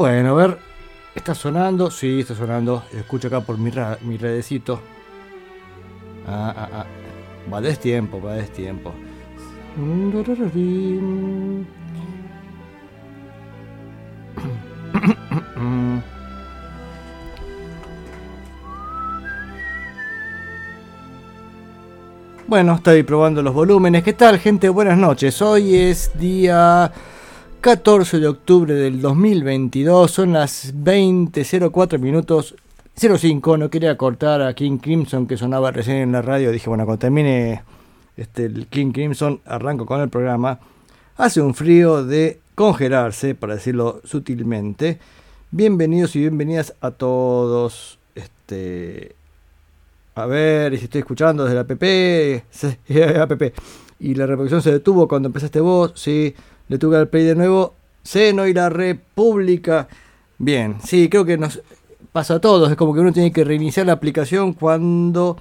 Bueno, a ver, ¿está sonando? Sí, está sonando. Escucho acá por mi, mi redecito. Ah, ah, ah. Va de tiempo, va de tiempo. Bueno, estoy probando los volúmenes. ¿Qué tal, gente? Buenas noches. Hoy es día 14 de octubre del 2022, son las 20.04 minutos 05, no quería cortar a King Crimson que sonaba recién en la radio, dije bueno, cuando termine este, el King Crimson arranco con el programa. Hace un frío de congelarse, para decirlo sutilmente. Bienvenidos y bienvenidas a todos. Este, a ver si estoy escuchando desde la app. app. Y la reproducción se detuvo cuando empezaste vos, sí le tuve al play de nuevo. Seno y la República. Bien, sí, creo que nos pasa a todos. Es como que uno tiene que reiniciar la aplicación cuando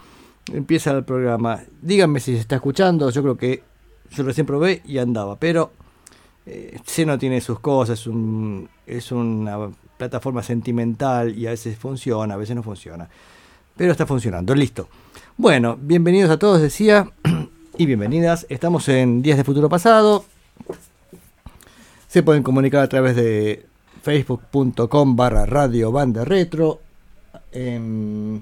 empieza el programa. Díganme si se está escuchando. Yo creo que yo recién probé y andaba. Pero eh, Seno tiene sus cosas. Es, es una plataforma sentimental y a veces funciona, a veces no funciona. Pero está funcionando. Listo. Bueno, bienvenidos a todos, decía. Y bienvenidas. Estamos en Días de Futuro Pasado. Se pueden comunicar a través de facebook.com barra radio banda retro. Em,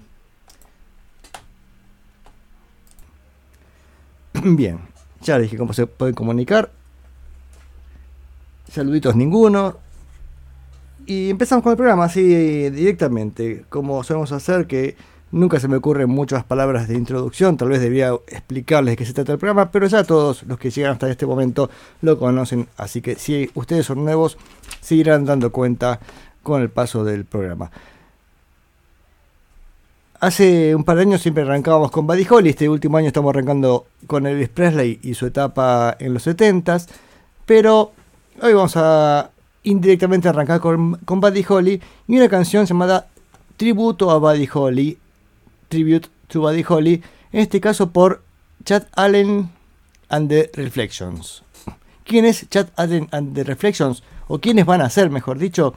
bien, ya dije cómo se pueden comunicar. Saluditos ninguno. Y empezamos con el programa así directamente, como solemos hacer que Nunca se me ocurren muchas palabras de introducción, tal vez debía explicarles de qué se trata el programa, pero ya todos los que llegan hasta este momento lo conocen, así que si ustedes son nuevos, seguirán dando cuenta con el paso del programa. Hace un par de años siempre arrancábamos con Buddy Holly, este último año estamos arrancando con Elvis Presley y su etapa en los 70s, pero hoy vamos a indirectamente arrancar con, con Buddy Holly y una canción llamada Tributo a Buddy Holly Tribute to Buddy Holly, en este caso por Chad Allen and the Reflections. ¿Quién es Chad Allen and the Reflections? ¿O quiénes van a ser, mejor dicho?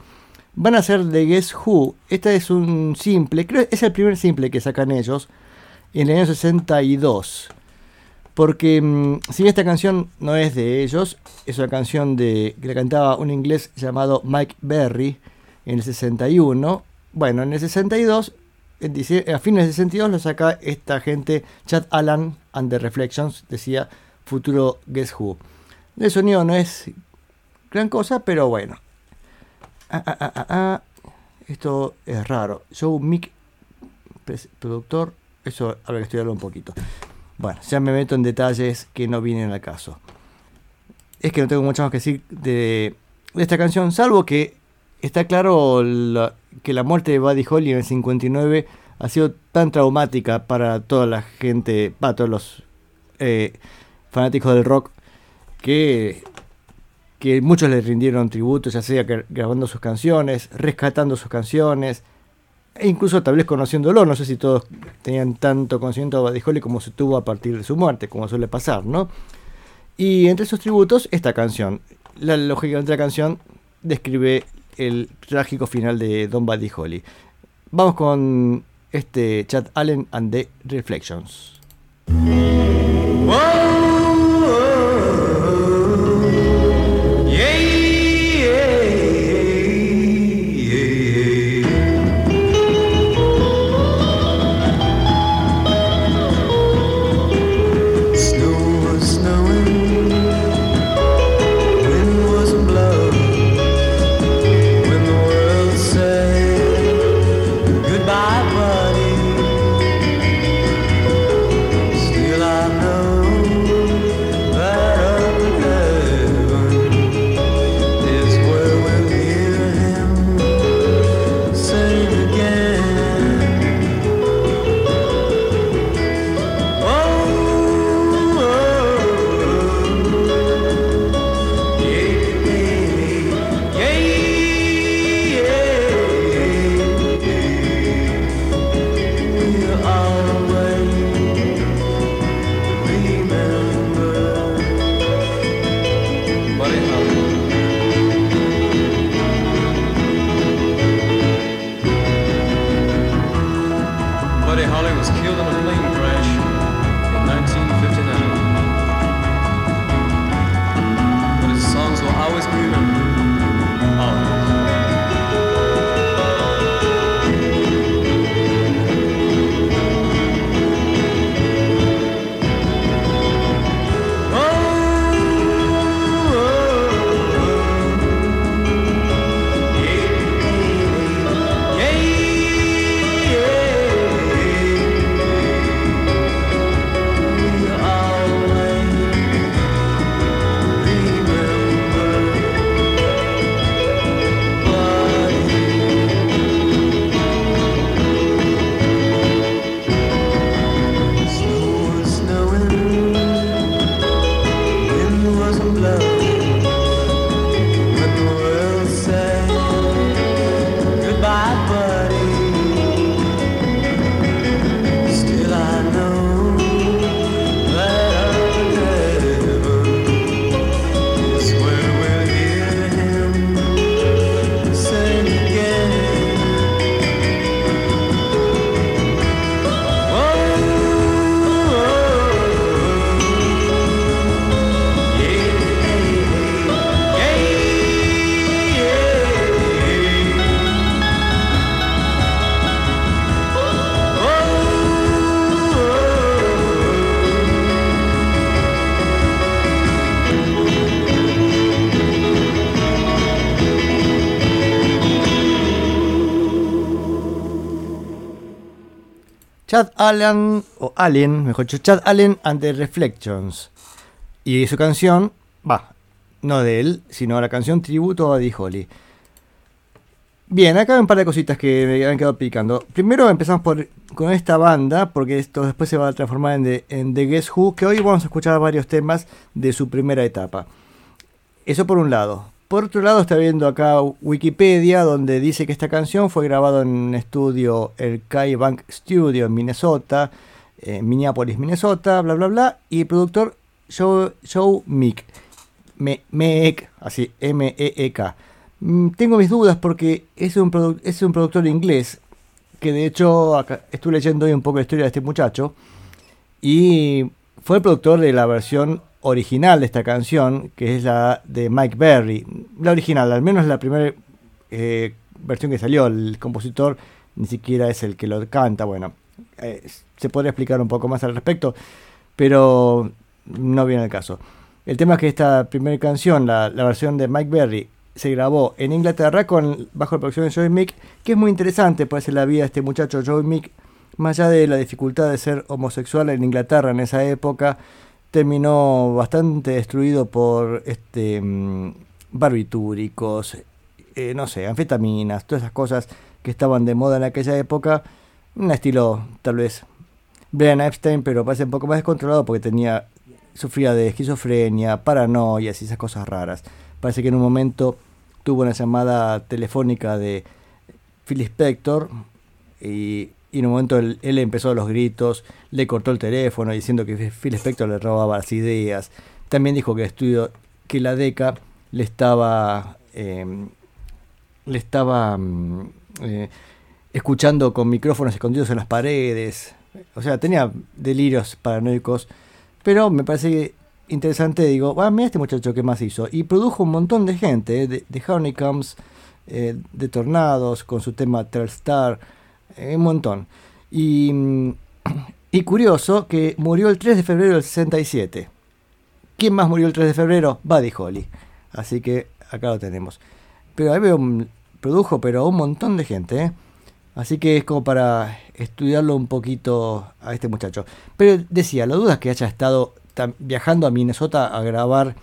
Van a ser de Guess Who. Este es un simple, creo es el primer simple que sacan ellos en el año 62. Porque mm, si esta canción no es de ellos, es una canción de, que la cantaba un inglés llamado Mike Berry en el 61. Bueno, en el 62 a fines de 62 lo saca esta gente, Chad Allen and the Reflections, decía futuro Guess Who. El sonido no es gran cosa, pero bueno. Ah, ah, ah, Esto es raro. Joe Mick, productor, eso ver, estoy hablando un poquito. Bueno, ya me meto en detalles que no vienen al caso. Es que no tengo mucho más que decir de, esta canción, salvo que está claro que la muerte de Buddy Holly en el 59 ha sido tan traumática para toda la gente, para todos los eh, fanáticos del rock, que, que muchos le rindieron tributo, ya sea grabando sus canciones, rescatando sus canciones, e incluso tal vez conociéndolo. No sé si todos tenían tanto conocimiento de Buddy Holly como se tuvo a partir de su muerte, como suele pasar, ¿no? Y entre esos tributos, esta canción. La lógica de la canción describe el trágico final de Don Buddy Holly. Vamos con este Chad Allen and the Reflections. Chad Allen, o Allen, mejor dicho, Chad Allen and the Reflections. Y su canción, va, no de él, sino la canción tributo a Buddy Holly. Bien, acá hay un par de cositas que me han quedado picando. Primero empezamos por, con esta banda, porque esto después se va a transformar en en The Guess Who, que hoy vamos a escuchar varios temas de su primera etapa. Eso por un lado. Por otro lado, está viendo acá Wikipedia, donde dice que esta canción fue grabada en un estudio, el Kai Bank Studio en Minnesota, en Minneapolis, Minnesota, bla, bla, bla, y el productor Joe, Joe Meek, Meek, así, M-E-E-K. Mm, tengo mis dudas porque es un, es un productor inglés, que de hecho estuve leyendo hoy un poco la historia de este muchacho, y fue el productor de la versión original de esta canción, que es la de Mike Berry. La original, al menos la primera eh, versión que salió. El compositor ni siquiera es el que lo canta. Bueno, eh, se podría explicar un poco más al respecto, pero no viene el caso. El tema es que esta primera canción, la, versión de Mike Berry, se grabó en Inglaterra con, bajo la producción de Joey Mick, que es muy interesante, puede ser la vida de este muchacho Joey Mick, más allá de la dificultad de ser homosexual en Inglaterra en esa época, terminó bastante destruido por este mm, barbitúricos, eh, no sé, anfetaminas, todas esas cosas que estaban de moda en aquella época. Un estilo tal vez Brian Epstein, pero parece un poco más descontrolado porque tenía sufría de esquizofrenia, paranoias y esas cosas raras. Parece que en un momento tuvo una llamada telefónica de Phil Spector y y en un momento él, empezó los gritos, le cortó el teléfono diciendo que Phil Spector le robaba las ideas. También dijo que estudio que la DECA le estaba em, le estaba mm, eh, escuchando con micrófonos escondidos en las paredes. O sea, tenía delirios paranoicos. Pero me parece interesante, digo, ah, mira este muchacho que más hizo. Y produjo un montón de gente, eh, de, de Honeycombs, eh, de Tornados, con su tema Star eh, un montón. Y, mm, y curioso que murió el 3 de febrero del 67. ¿Quién más murió el 3 de febrero? Buddy Holly. Así que acá lo tenemos. Pero ahí veo, produjo, pero un montón de gente. ¿eh? Así que es como para estudiarlo un poquito a este muchacho. Pero decía, la duda es que haya estado viajando a Minnesota a grabar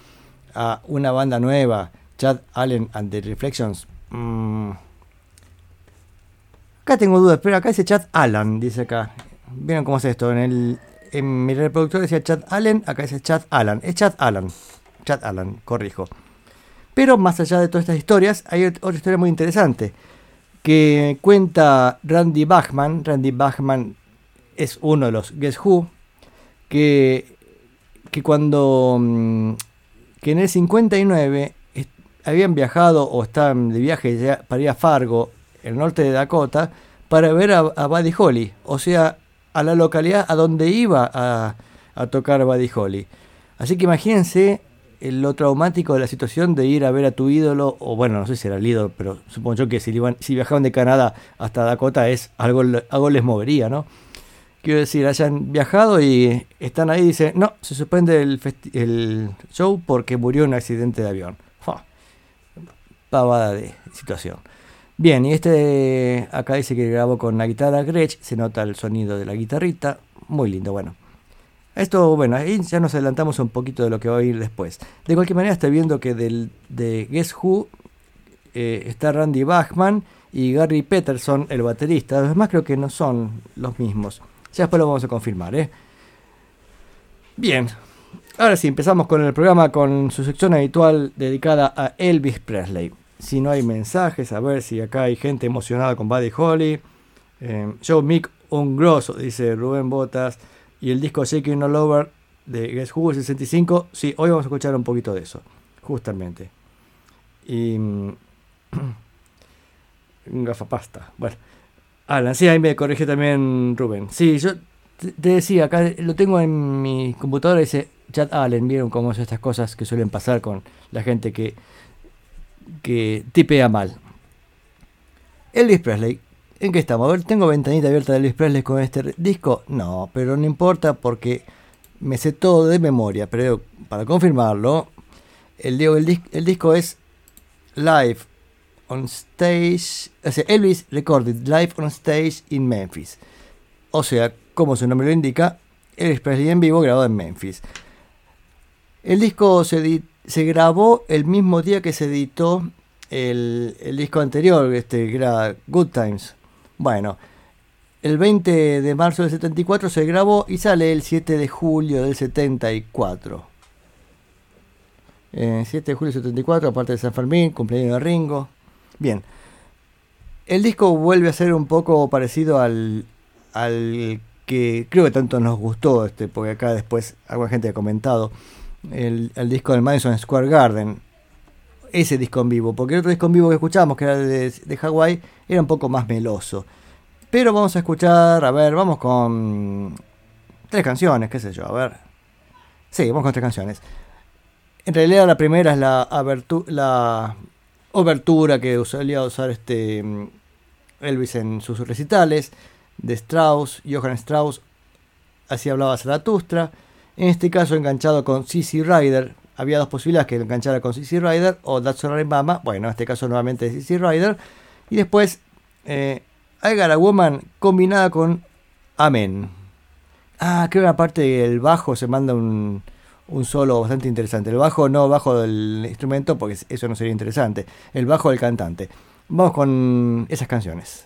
a una banda nueva, Chad Allen and the Reflections. Mm, Acá tengo dudas, pero acá dice Chad Allen, dice acá. ¿Vieron cómo es esto? En, el, en mi reproductor decía Chad Allen, acá dice Chad Allen. Es Chad Allen. Chad Allen, corrijo. Pero más allá de todas estas historias, hay otra historia muy interesante que cuenta Randy Bachman. Randy Bachman es uno de los Guess Who, que, que cuando mm, que en el 59 habían viajado o estaban de viaje para ir a Fargo el norte de Dakota, para ver a, Buddy Holly, o sea, a la localidad a donde iba a, tocar Buddy Holly. Así que imagínense lo traumático de la situación de ir a ver a tu ídolo, o bueno, no sé si era el ídolo, pero supongo yo que si, iban, si viajaban de Canadá hasta Dakota es algo, algo les movería, ¿no? Quiero decir, hayan viajado y están ahí y dicen, no, se suspende el, el show porque murió en un accidente de avión. Pavada de situación. Bien, y este acá dice que grabó con la guitarra Gretsch, se nota el sonido de la guitarrita, muy lindo, bueno. Esto, bueno, ahí ya nos adelantamos un poquito de lo que va a ir después. De cualquier manera, estoy viendo que del, de Guess Who eh, está Randy Bachman y Gary Peterson, el baterista. Los demás creo que no son los mismos. Ya después lo vamos a confirmar, ¿eh? Bien, ahora sí, empezamos con el programa con su sección habitual dedicada a Elvis Presley. Si no hay mensajes, a ver si acá hay gente emocionada con Buddy Holly. Eh, Joe Mick, un grosso, dice Rubén Botas. Y el disco Shaking All Over de Guess Who 65. Sí, hoy vamos a escuchar un poquito de eso, justamente. Y. Gafapasta. Bueno. Alan, sí, ahí me corrige también Rubén. Sí, yo te decía, acá lo tengo en mi computadora, dice Chad Allen, vieron cómo son estas cosas que suelen pasar con la gente que, que tipea mal. Elvis Presley, ¿en qué estamos? A ver, ¿tengo ventanita abierta de Elvis Presley con este disco? No, pero no importa porque me sé todo de memoria, pero para confirmarlo, el, el, el disco es Live on Stage, o sea, Elvis Recorded Live on Stage in Memphis. O sea, como su nombre lo indica, Elvis Presley en vivo grabado en Memphis. El disco se, se grabó el mismo día que se editó el, disco anterior, este, que era Good Times. Bueno, el 20 de marzo del 74 se grabó y sale el 7 de julio del 74. 7 eh, de julio del 74, aparte de San Fermín, cumpleaños de Ringo. Bien. El disco vuelve a ser un poco parecido al, al que creo que tanto nos gustó, este, porque acá después alguna gente ha comentado, el, disco del Madison Square Garden. Ese disco en vivo, porque el otro disco en vivo que escuchábamos, que era de, de Hawái, era un poco más meloso. Pero vamos a escuchar, a ver, vamos con tres canciones, qué sé yo, a ver. Sí, vamos con tres canciones. En realidad la primera es la, la obertura que solía usar este Elvis en sus recitales de Strauss, Johann Strauss, así hablaba Zaratustra. En este caso enganchado con CC Rider. Había dos posibilidades que enganchara con CC Rider o That's Alright Mama. Bueno, en este caso nuevamente CC Rider. Y después eh, I Got a Woman combinada con Amen. Ah, creo que aparte del bajo se manda un, un solo bastante interesante. El bajo no bajo del instrumento porque eso no sería interesante. El bajo del cantante. Vamos con esas canciones.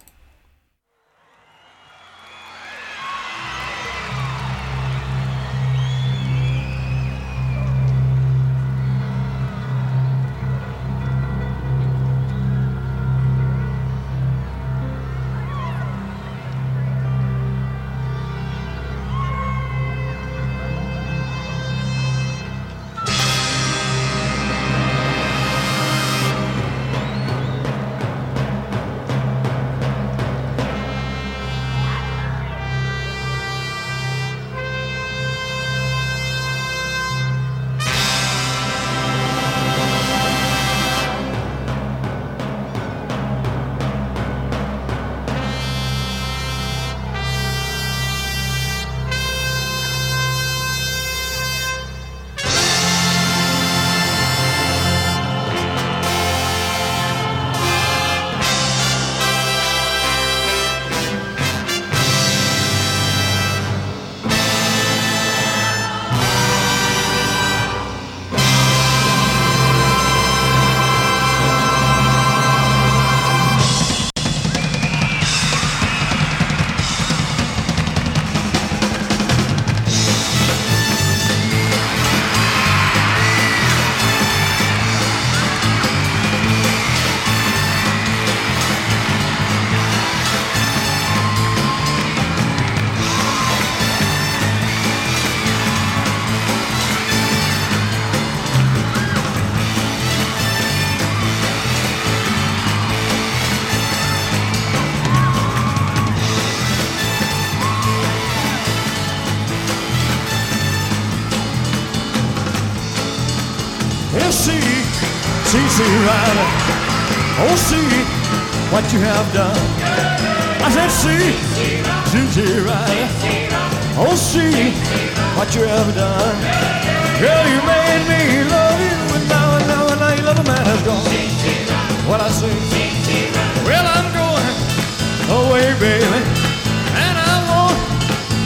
What you have done. I said, see, right. Oh, see what you have done. Girl, you made me love you, and now, and now, and now your little man has gone. What I say? Well, I'm going away, baby, and I won't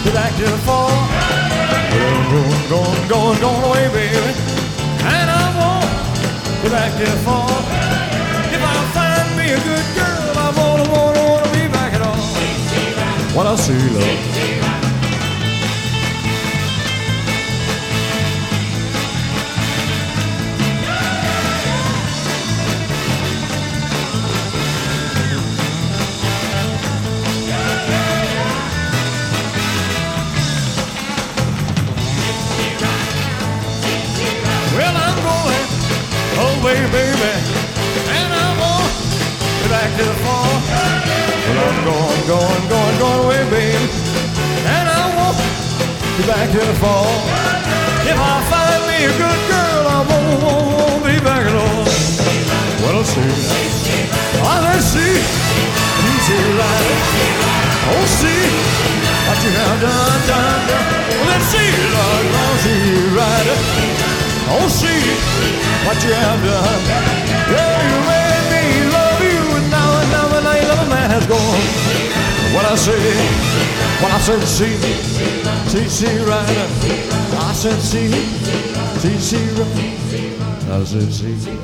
be back till the fall. Going, going, going, going away, baby, and I won't be back till fall. If I find me a good girl what a Schüler. away, baby. And I'm on back to the fall. Well, I'm going, going, going going. And I won't be back to the fall. If I find me a good girl, I won't, won't, won't be back at all. Well, see, I let's see, easy rider. Oh, see what you have done, done, done. Let's see, Lord, Lord, see, rider. Oh, see what you have done. Yeah, you made me love you, and now and now and now love man has gone. When I say, when I said she, she, she, right. I said she, she, she, right. I said she, she,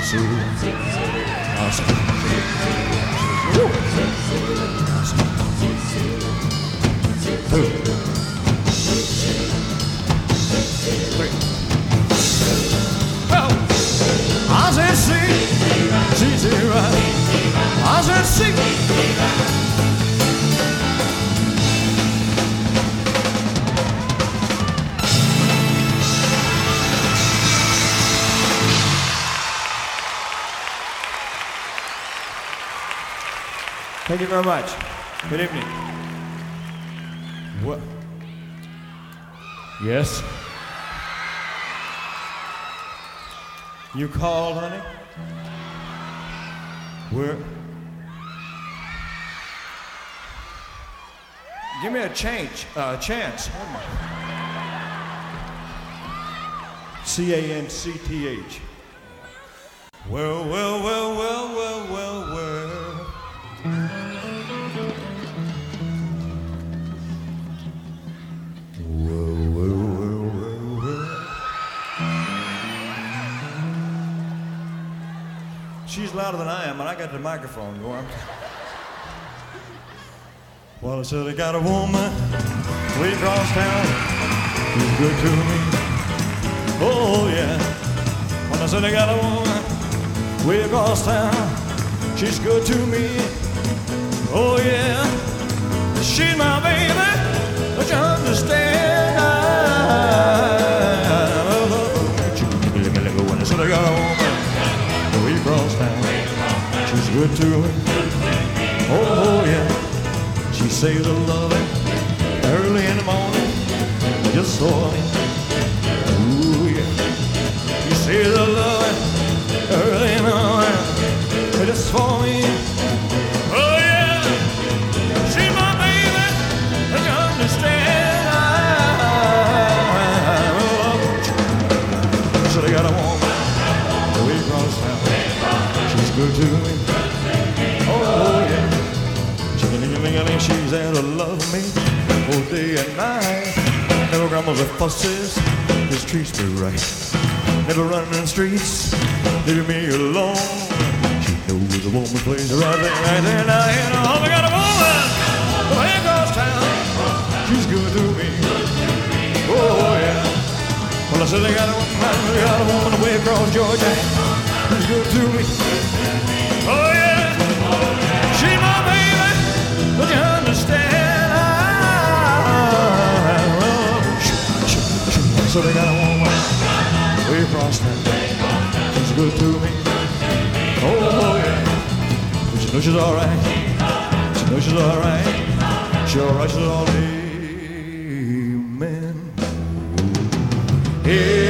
she, I said, Woo! I said, see, see, see, right. I said, see. Thank you very much. Good evening. What? Yes? You called, honey? Where? Give me a change, uh, chance. C A N C T H. She's louder than I am, and I got the microphone going. Well, I said I got a woman way across town who's good to me. Oh yeah. When I said I got a woman way across town, she's good to me. Oh yeah. She's my baby. Don't you understand? When good to me. Oh yeah. She saves her loving early in the morning, just for me. Ooh, yeah. She saves her loving day and night. Never grumbles or fusses, just treats me right. Never running in the streets, leaving me alone. She knows a woman plays the right thing right there now. You know, I got a woman oh, way across town. She's good to me. Oh yeah. Well, I said I got a woman, I got a woman way across Georgia. She's good to me. So they got a woman way across town. She's good to me. Oh, oh yeah. But she knows she's alright. She knows she's alright. She's alright. She's all Amen. Amen.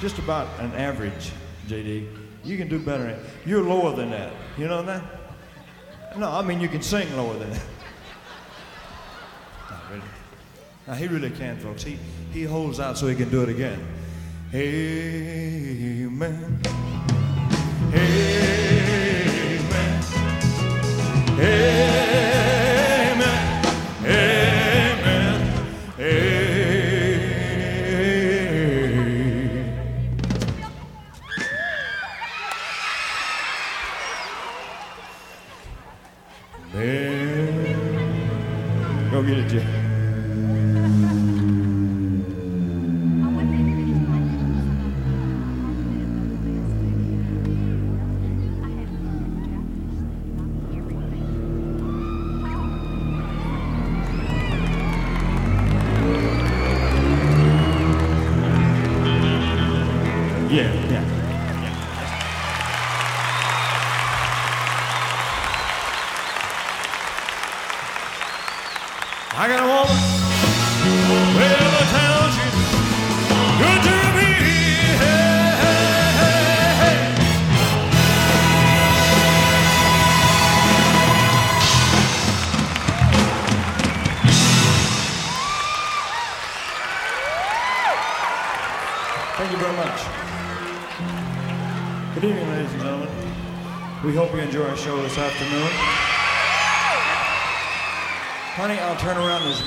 Just about an average, JD. You can do better. You're lower than that. You know that? No, I mean you can sing lower than that. Not really. Now he really can, folks. He he holds out so he can do it again. Amen. Amen.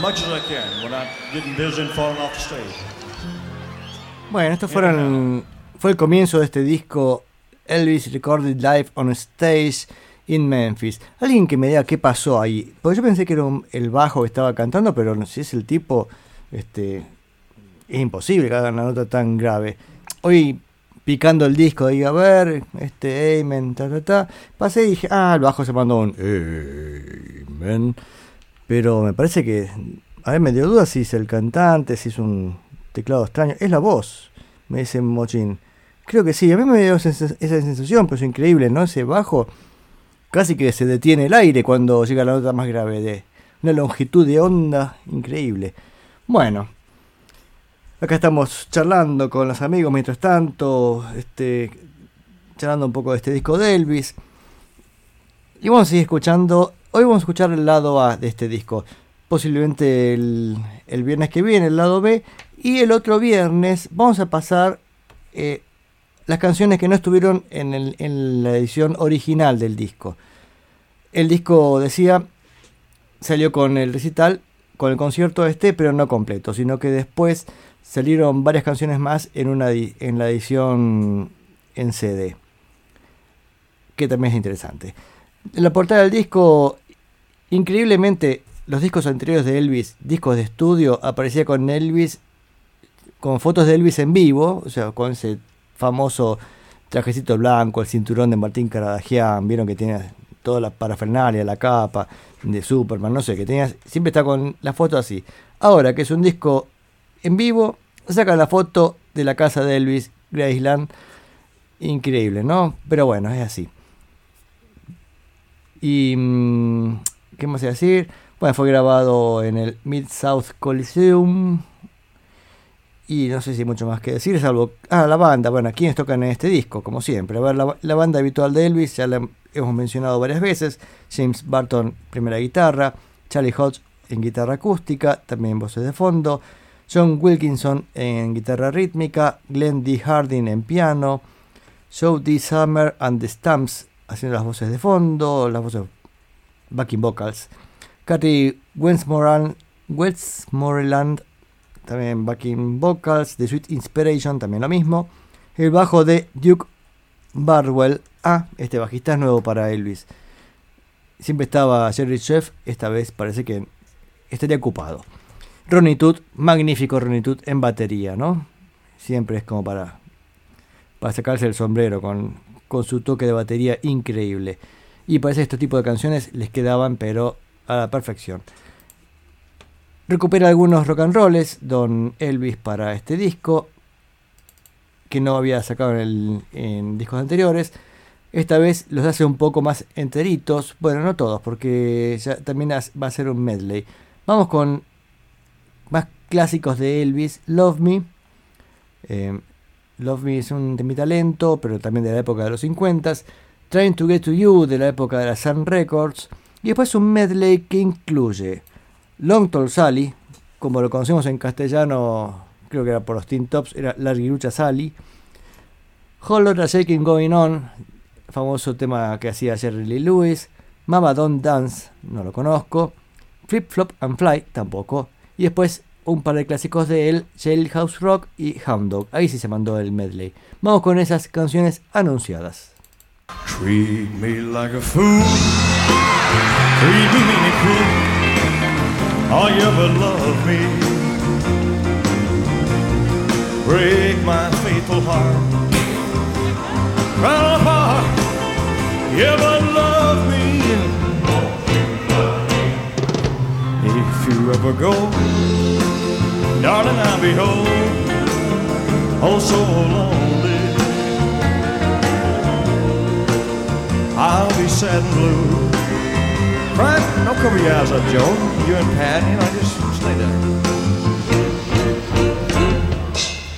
Much as I can without getting off the stage. Bueno, esto fueron, fue el comienzo de este disco Elvis Recorded Live on Stage in Memphis. Alguien que me diga qué pasó ahí. Porque yo pensé que era un- el bajo que estaba cantando, pero si es el tipo. Este, es imposible que haga una nota tan grave. Hoy picando el disco, diga, a ver, este, amen, ta, ta, ta. Pasé y dije, ah, el bajo se mandó un amen. Pero me parece que, a ver, me dio duda si es el cantante, si es un teclado extraño. Es la voz, me dice Mochín. Creo que sí, a mí me dio esa, sensación, pero es increíble, ¿no? Ese bajo casi que se detiene el aire cuando llega la nota más grave de una longitud de onda increíble. Bueno, acá estamos charlando con los amigos mientras tanto, este, charlando un poco de este disco de Elvis. Y vamos a seguir escuchando. Hoy vamos a escuchar el lado A de este disco. Posiblemente el, viernes que viene, el lado B. Y el otro viernes vamos a pasar eh, las canciones que no estuvieron en, la edición original del disco. El disco decía, salió con el recital, con el concierto este, pero no completo, sino que después salieron varias canciones más en la edición en CD, que también es interesante. En la portada del disco, increíblemente, los discos anteriores de Elvis, discos de estudio, aparecía con Elvis, con fotos de Elvis en vivo, o sea, con ese famoso trajecito blanco, el cinturón de Martín Caradagian, vieron que tenía toda la parafernalia, la capa de Superman, no sé, que tenía, siempre está con la foto así. Ahora que es un disco en vivo, saca la foto de la casa de Elvis Graceland, increíble, ¿no? Pero bueno, es así. Y mm, ¿qué más iba a decir? Bueno, fue grabado en el Mid South Coliseum. Y no sé si hay mucho más que decir, salvo. Ah, la banda. Bueno, ¿quiénes tocan en este disco? Como siempre. A ver, la, la banda habitual de Elvis, ya la hemos mencionado varias veces. James Barton, primera guitarra. Charlie Hodge en guitarra acústica, también voces de fondo. John Wilkinson en guitarra rítmica. Glenn D. Harding en piano. Joe D. Summer and the Stamps haciendo las voces de fondo, las voces backing vocals. Katy Westmoreland, Westmoreland también backing vocals. The Sweet Inspiration también lo mismo. El bajo de Duke Barwell. Ah, este bajista es nuevo para Elvis. Siempre estaba Jerry Chef, esta vez parece que estaría ocupado. Ronnie magnífico Ronnie en batería, ¿no? Siempre es como para, para sacarse el sombrero con, con su toque de batería increíble. Y parece que este tipo de canciones les quedaban, pero a la perfección. Recupera algunos rock and rolls, Don Elvis, para este disco, que no había sacado en, discos anteriores. Esta vez los hace un poco más enteritos. Bueno, no todos, porque ya también va a ser un medley. Vamos con más clásicos de Elvis. Love Me, Eh, Love Me es un temita lento, pero también de la época de los 50s. Trying to Get to You de la época de la Sun Records. Y después un medley que incluye Long Tall Sally, como lo conocemos en castellano, creo que era por los Teen Tops, era Larguirucha Sally. Whole Lotta Shaking Going On, famoso tema que hacía Jerry Lee Lewis. Mama Don't Dance, no lo conozco. Flip Flop and Fly, tampoco. Y después un par de clásicos de él, Jailhouse Rock y Hound Dog. Ahí sí se mandó el medley. Vamos con esas canciones anunciadas. Treat me like a fool. Treat me cruel. All you ever love me. Break my faithful heart. Right apart. You ever love me. If you ever go, darling, I'll be home. Oh, so lonely. I'll be sad and blue. Cry, don't cover your eyes up, Joe. You and Pat, you know, just stay there.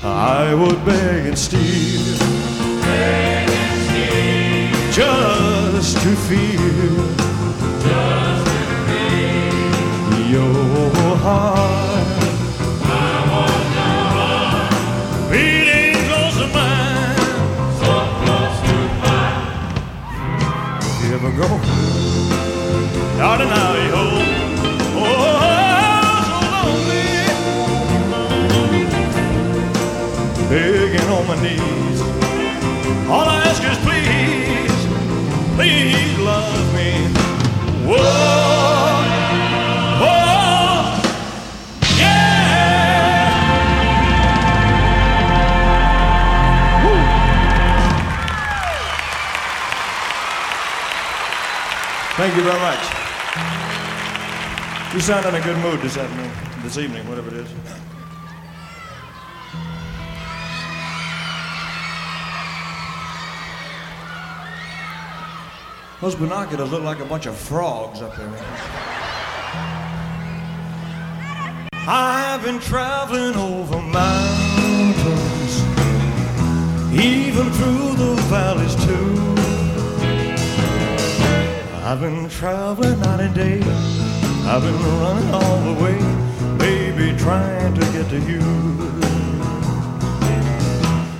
I would beg and steal, beg and steal. just to feel, your heart. If you ever go out and out, you. Oh, so lonely. Begging on my knees. All I ask is please, please love me. Whoa, Thank you very much. You sound in a good mood this afternoon, this evening, whatever it is. Those binoculars look like a bunch of frogs up there. I've been traveling over mountains, even through the valleys too. I've been traveling night and day. I've been running all the way, baby, trying to get to you.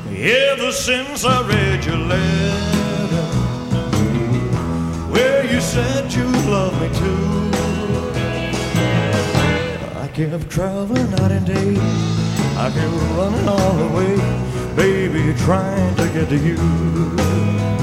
Ever since I read your letter, where you said you love me too, I kept traveling night and day. I kept running all the way, baby, trying to get to you.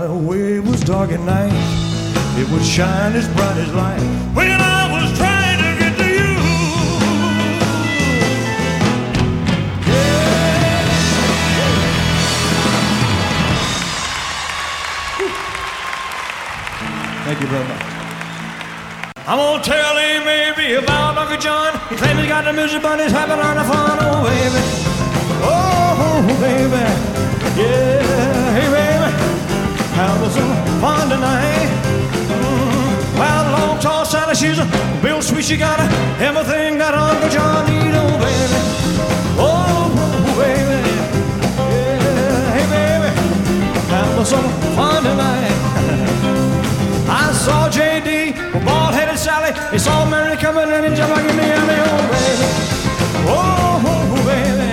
When my way was dark at night, it would shine as bright as light. When I was trying to get to you. Thank you very much. I'm gonna tell him maybe about Uncle John. He claims he got the music, but he's having a lot of fun. Oh, baby. Oh, baby. Yeah, hey, baby. Having some fun tonight. Mm, Well, long, tall Sally, she's a real sweet. She got everything that Uncle John need. Oh, baby. Oh, baby. Yeah, hey, baby. Having some fun tonight. night. He saw Mary coming in and jumping in the alley, oh baby. Oh, baby.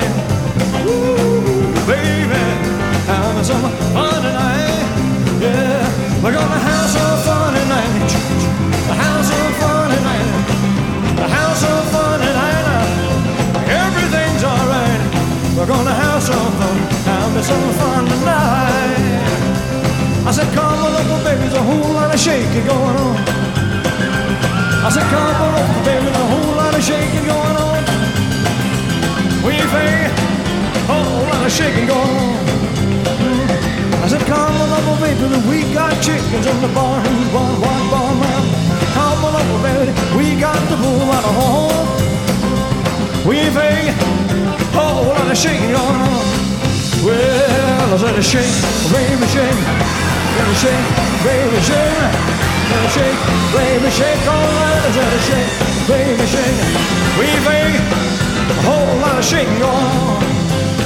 Ooh, baby. Some fun tonight. Yeah, we're gonna have some fun tonight. House of fun tonight. House of fun tonight. Everything's oh, alright. We're gonna have some fun. Having some fun tonight. I said, come on up, baby, there's a whole lot of shaking going on. I said, come on up, baby, there's a whole lot of shaking going on. We think a whole lot of shaking going on. I said, come on up, baby, we got chickens in the barn, barn, barn, barn, man. Come on up, baby, we got the bull of home. We think a whole lot of shaking on. Well, I said, shake, baby, shake. Baby shake, baby shake, baby shake, baby shake, is that a shake, baby shake. We make a whole lot of shaking on.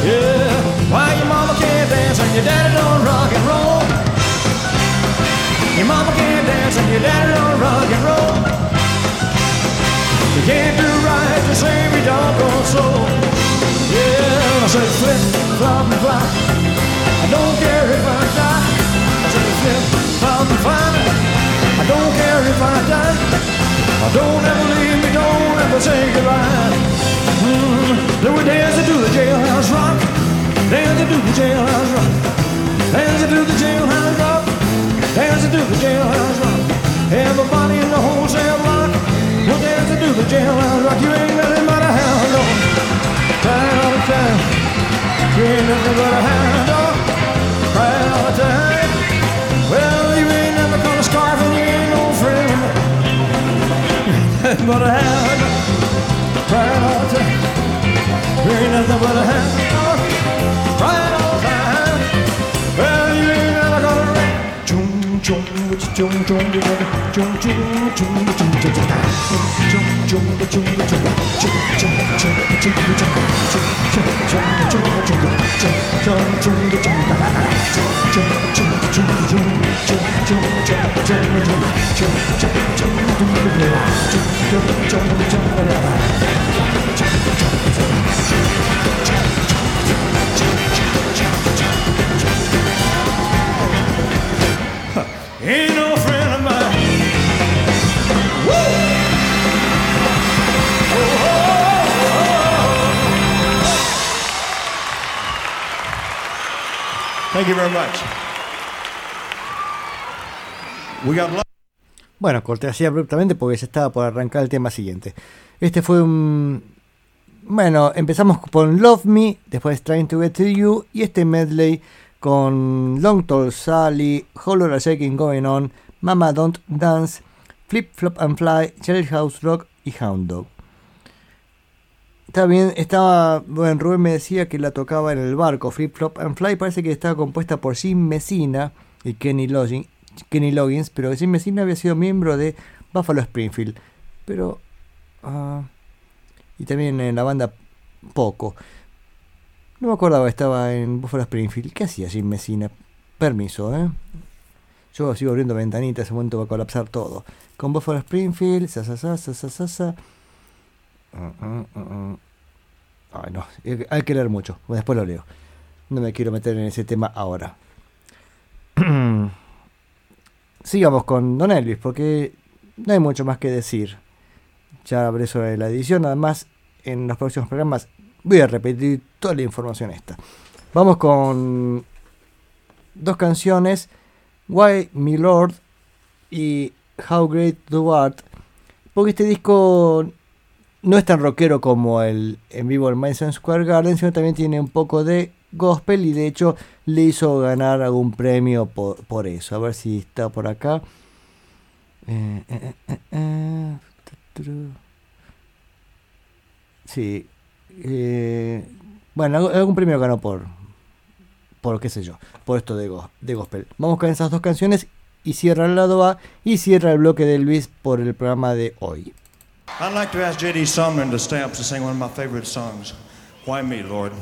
Yeah, why your mama can't dance and your daddy don't rock and roll? Your mama can't dance and your daddy don't rock and roll. You can't do right to save your doggone soul. Yeah, I said flip, flop, and fly. I don't care if I die flip, flop, and fly. I don't care if I die. I don't ever leave me, don't ever say goodbye. Mm, then we dance to the jailhouse rock. Dance to the jailhouse rock. Dance to the jailhouse rock. Dance to the jailhouse rock. Everybody in the wholesale block will dance to the jailhouse rock. You ain't nothing but a hound dog. Crying all the time. You ain't nothing but a hound dog. Crying all the time. Well, you ain't never gonna scarf and you ain't no friend. but a hound crying all the time. You ain't nothing but a hound crying right on time. Well, you ain't never gonna Thank you very much. We got lo- Bueno, corté así abruptamente porque ya estaba por arrancar el tema siguiente. Este fue un... Bueno, empezamos con Love Me, después Trying to Get to You y este medley con Long Tall Sally, Whole Lotta Shaking Going On, Mama Don't Dance, Flip Flop and Fly, Jailhouse Rock y Hound Dog. Está bien, estaba. Bueno, Rubén me decía que la tocaba en el barco, Flip Flop and Fly. Parece que estaba compuesta por Jim Messina y Kenny Loggins, Kenny Loggins pero Jim Messina había sido miembro de Buffalo Springfield. Pero. ah, y también en la banda Poco. No me acordaba estaba en Buffalo Springfield. ¿Qué hacía Jim Messina? Permiso, ¿eh? Yo sigo abriendo ventanitas, ese momento va a colapsar todo. Con Buffalo Springfield, sa sa sa sa sa sa. sa. Mm, mm. Ay, no, hay hay que leer mucho. Después lo leo. No me quiero meter en ese tema ahora. Sigamos con Don Elvis, porque no hay mucho más que decir. Ya hablé sobre la edición, además en los próximos programas voy a repetir toda la información esta. Vamos con dos canciones, Why My Lord y How Great the Art, porque este disco no es tan rockero como el en vivo en Madison Square Garden, sino también tiene un poco de gospel y de hecho le hizo ganar algún premio por, por eso. A ver si está por acá. Eh, eh, eh. Sí. bueno, algún premio ganó por, por qué sé yo, por esto de, go- de gospel. Vamos con esas dos canciones y cierra el lado A y cierra el bloque de Luis por el programa de hoy. I'd like to ask J.D. Sumner to stay up to sing one of my favorite songs, Why Me, Lord?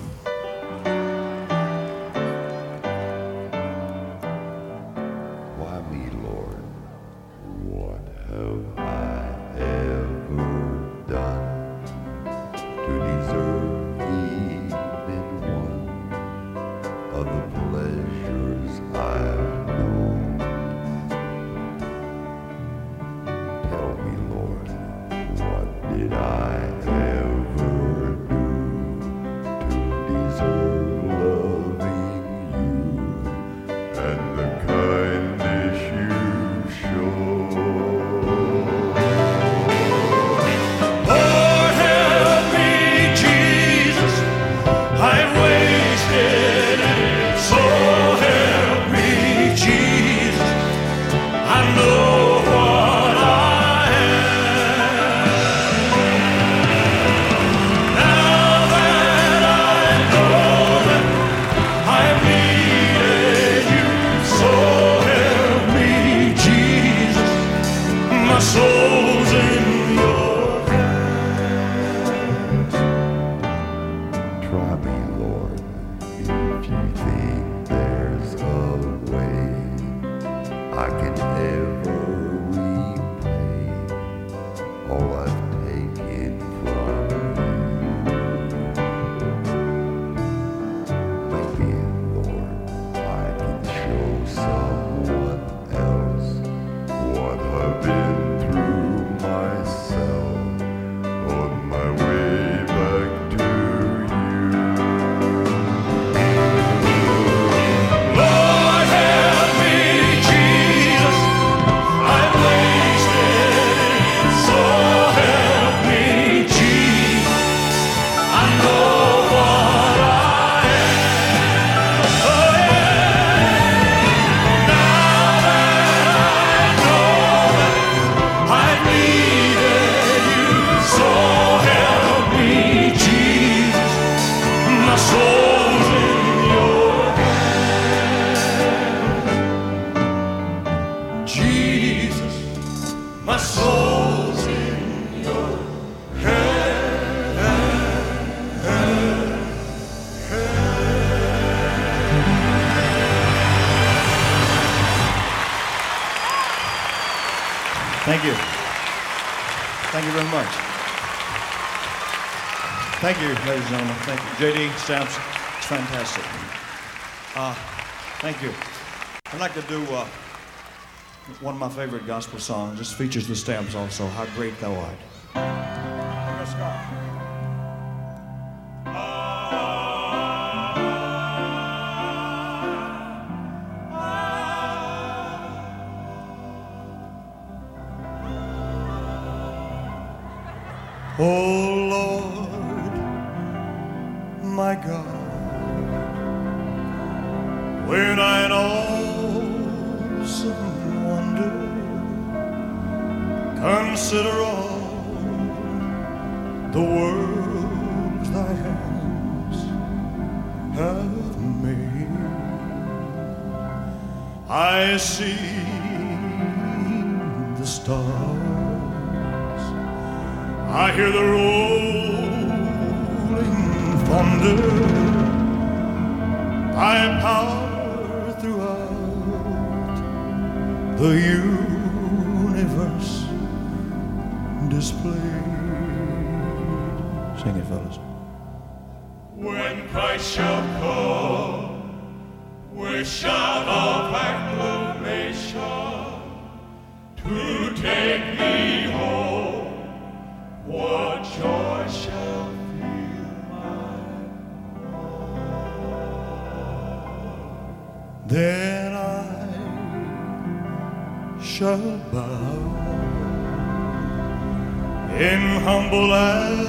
ladies and gentlemen. Thank you. JD Stamps, it's fantastic. Uh, thank you. I'd like to do uh, one of my favorite gospel songs. This features the stamps also, How Great Thou Art. ambulância.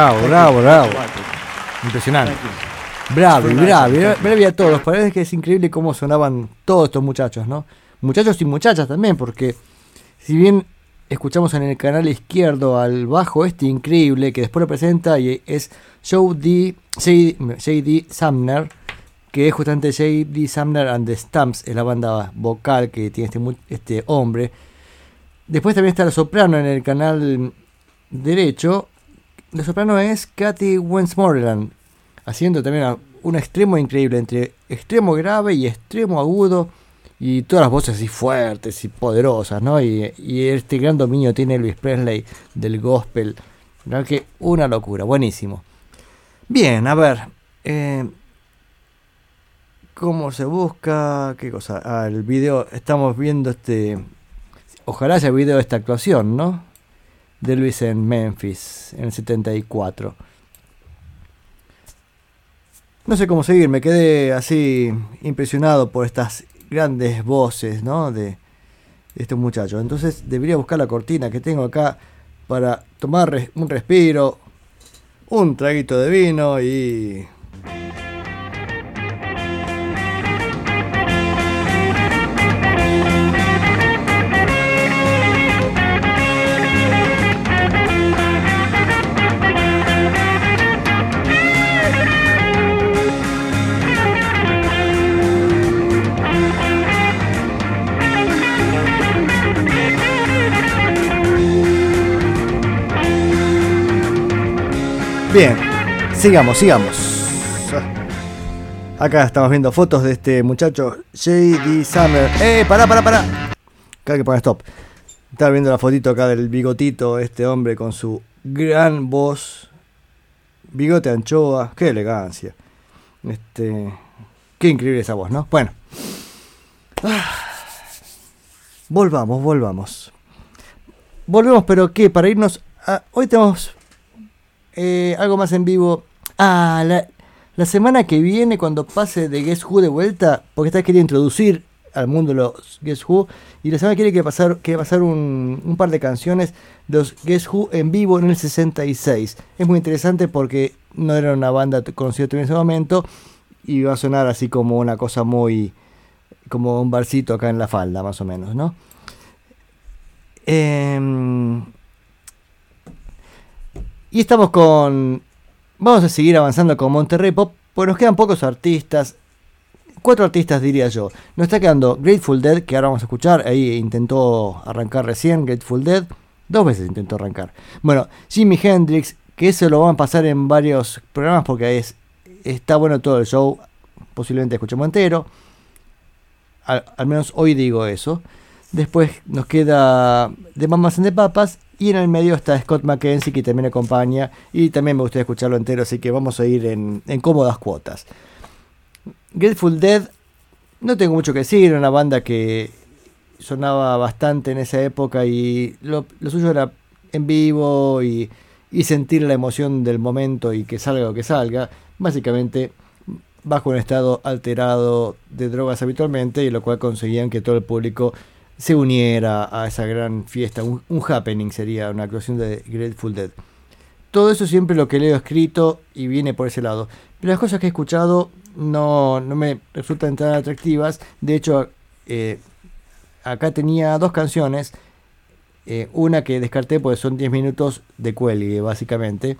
bravo, bravo, bravo. Impresionante. Bravo, bravo. Bravo a todos. Parece que es increíble cómo sonaban todos estos muchachos, ¿no? Muchachos y muchachas también, porque si bien escuchamos en el canal izquierdo al bajo este increíble que después lo presenta y es Joe D. J.D. Sumner, que es justamente J.D. Sumner and the Stamps, es la banda vocal que tiene este, este hombre. Después también está la soprano en el canal derecho, la soprano es Kathy Wensmoreland, haciendo también un extremo increíble entre extremo grave y extremo agudo y todas las voces así fuertes y poderosas, ¿no? Y, y este gran dominio tiene Elvis Presley del gospel, verdad que una locura, buenísimo. Bien, a ver, eh, ¿cómo se busca? ¿Qué cosa? Ah, el video, estamos viendo este, ojalá haya video de esta actuación, ¿no? De Elvis en Memphis en el 74. No sé cómo seguir, me quedé así impresionado por estas grandes voces, ¿no? De, de estos muchachos. Entonces debería buscar la cortina que tengo acá para tomar un respiro, un traguito de vino y... Bien, sigamos, sigamos. Acá estamos viendo fotos de este muchacho J.D. Summer. ¡Eh! ¡Pará, pará, pará! Acá que poner stop. Estaba viendo la fotito acá del bigotito, este hombre con su gran voz. Bigote anchoa, qué elegancia. Este. Qué increíble esa voz, ¿no? Bueno. Ah. Volvamos, volvamos. Volvemos, pero ¿qué? Para irnos. a- hoy tenemos eh, algo más en vivo. Ah, la, semana que viene, cuando pase de Guess Who de vuelta, porque esta quería introducir al mundo los Guess Who, y la semana que viene que pasar, pasar un, par de canciones de los Guess Who en vivo en el 66. Es muy interesante porque no era una banda conocida en ese momento, y va a sonar así como una cosa muy. como un barcito acá en la falda, más o menos, ¿no? Em, y estamos con. Vamos a seguir avanzando con Monterrey Pop, porque nos quedan pocos artistas. Cuatro artistas diría yo. Nos está quedando Grateful Dead, que ahora vamos a escuchar. Ahí intentó arrancar recién Grateful Dead. Dos veces intentó arrancar. Bueno, Jimi Hendrix, que eso lo van a pasar en varios programas porque es, está bueno todo el show. Posiblemente escuchemos entero. Al, al menos hoy digo eso. Después nos queda The Mamas and the Papas. Y en el medio está Scott McKenzie que también acompaña. Y también me gustaría escucharlo entero. Así que vamos a ir en, cómodas cuotas. Grateful Dead. No tengo mucho que decir. Era una banda que sonaba bastante en esa época. Y lo, lo suyo era en vivo. Y, y sentir la emoción del momento. Y que salga lo que salga. Básicamente bajo un estado alterado de drogas habitualmente. Y lo cual conseguían que todo el público se uniera a esa gran fiesta, un, happening sería una actuación de Grateful Dead. Todo eso siempre lo que leo escrito y viene por ese lado. Pero las cosas que he escuchado no, no me resultan tan atractivas. De hecho, eh, acá tenía dos canciones. eh, una que descarté porque son 10 minutos de cuelgue, básicamente.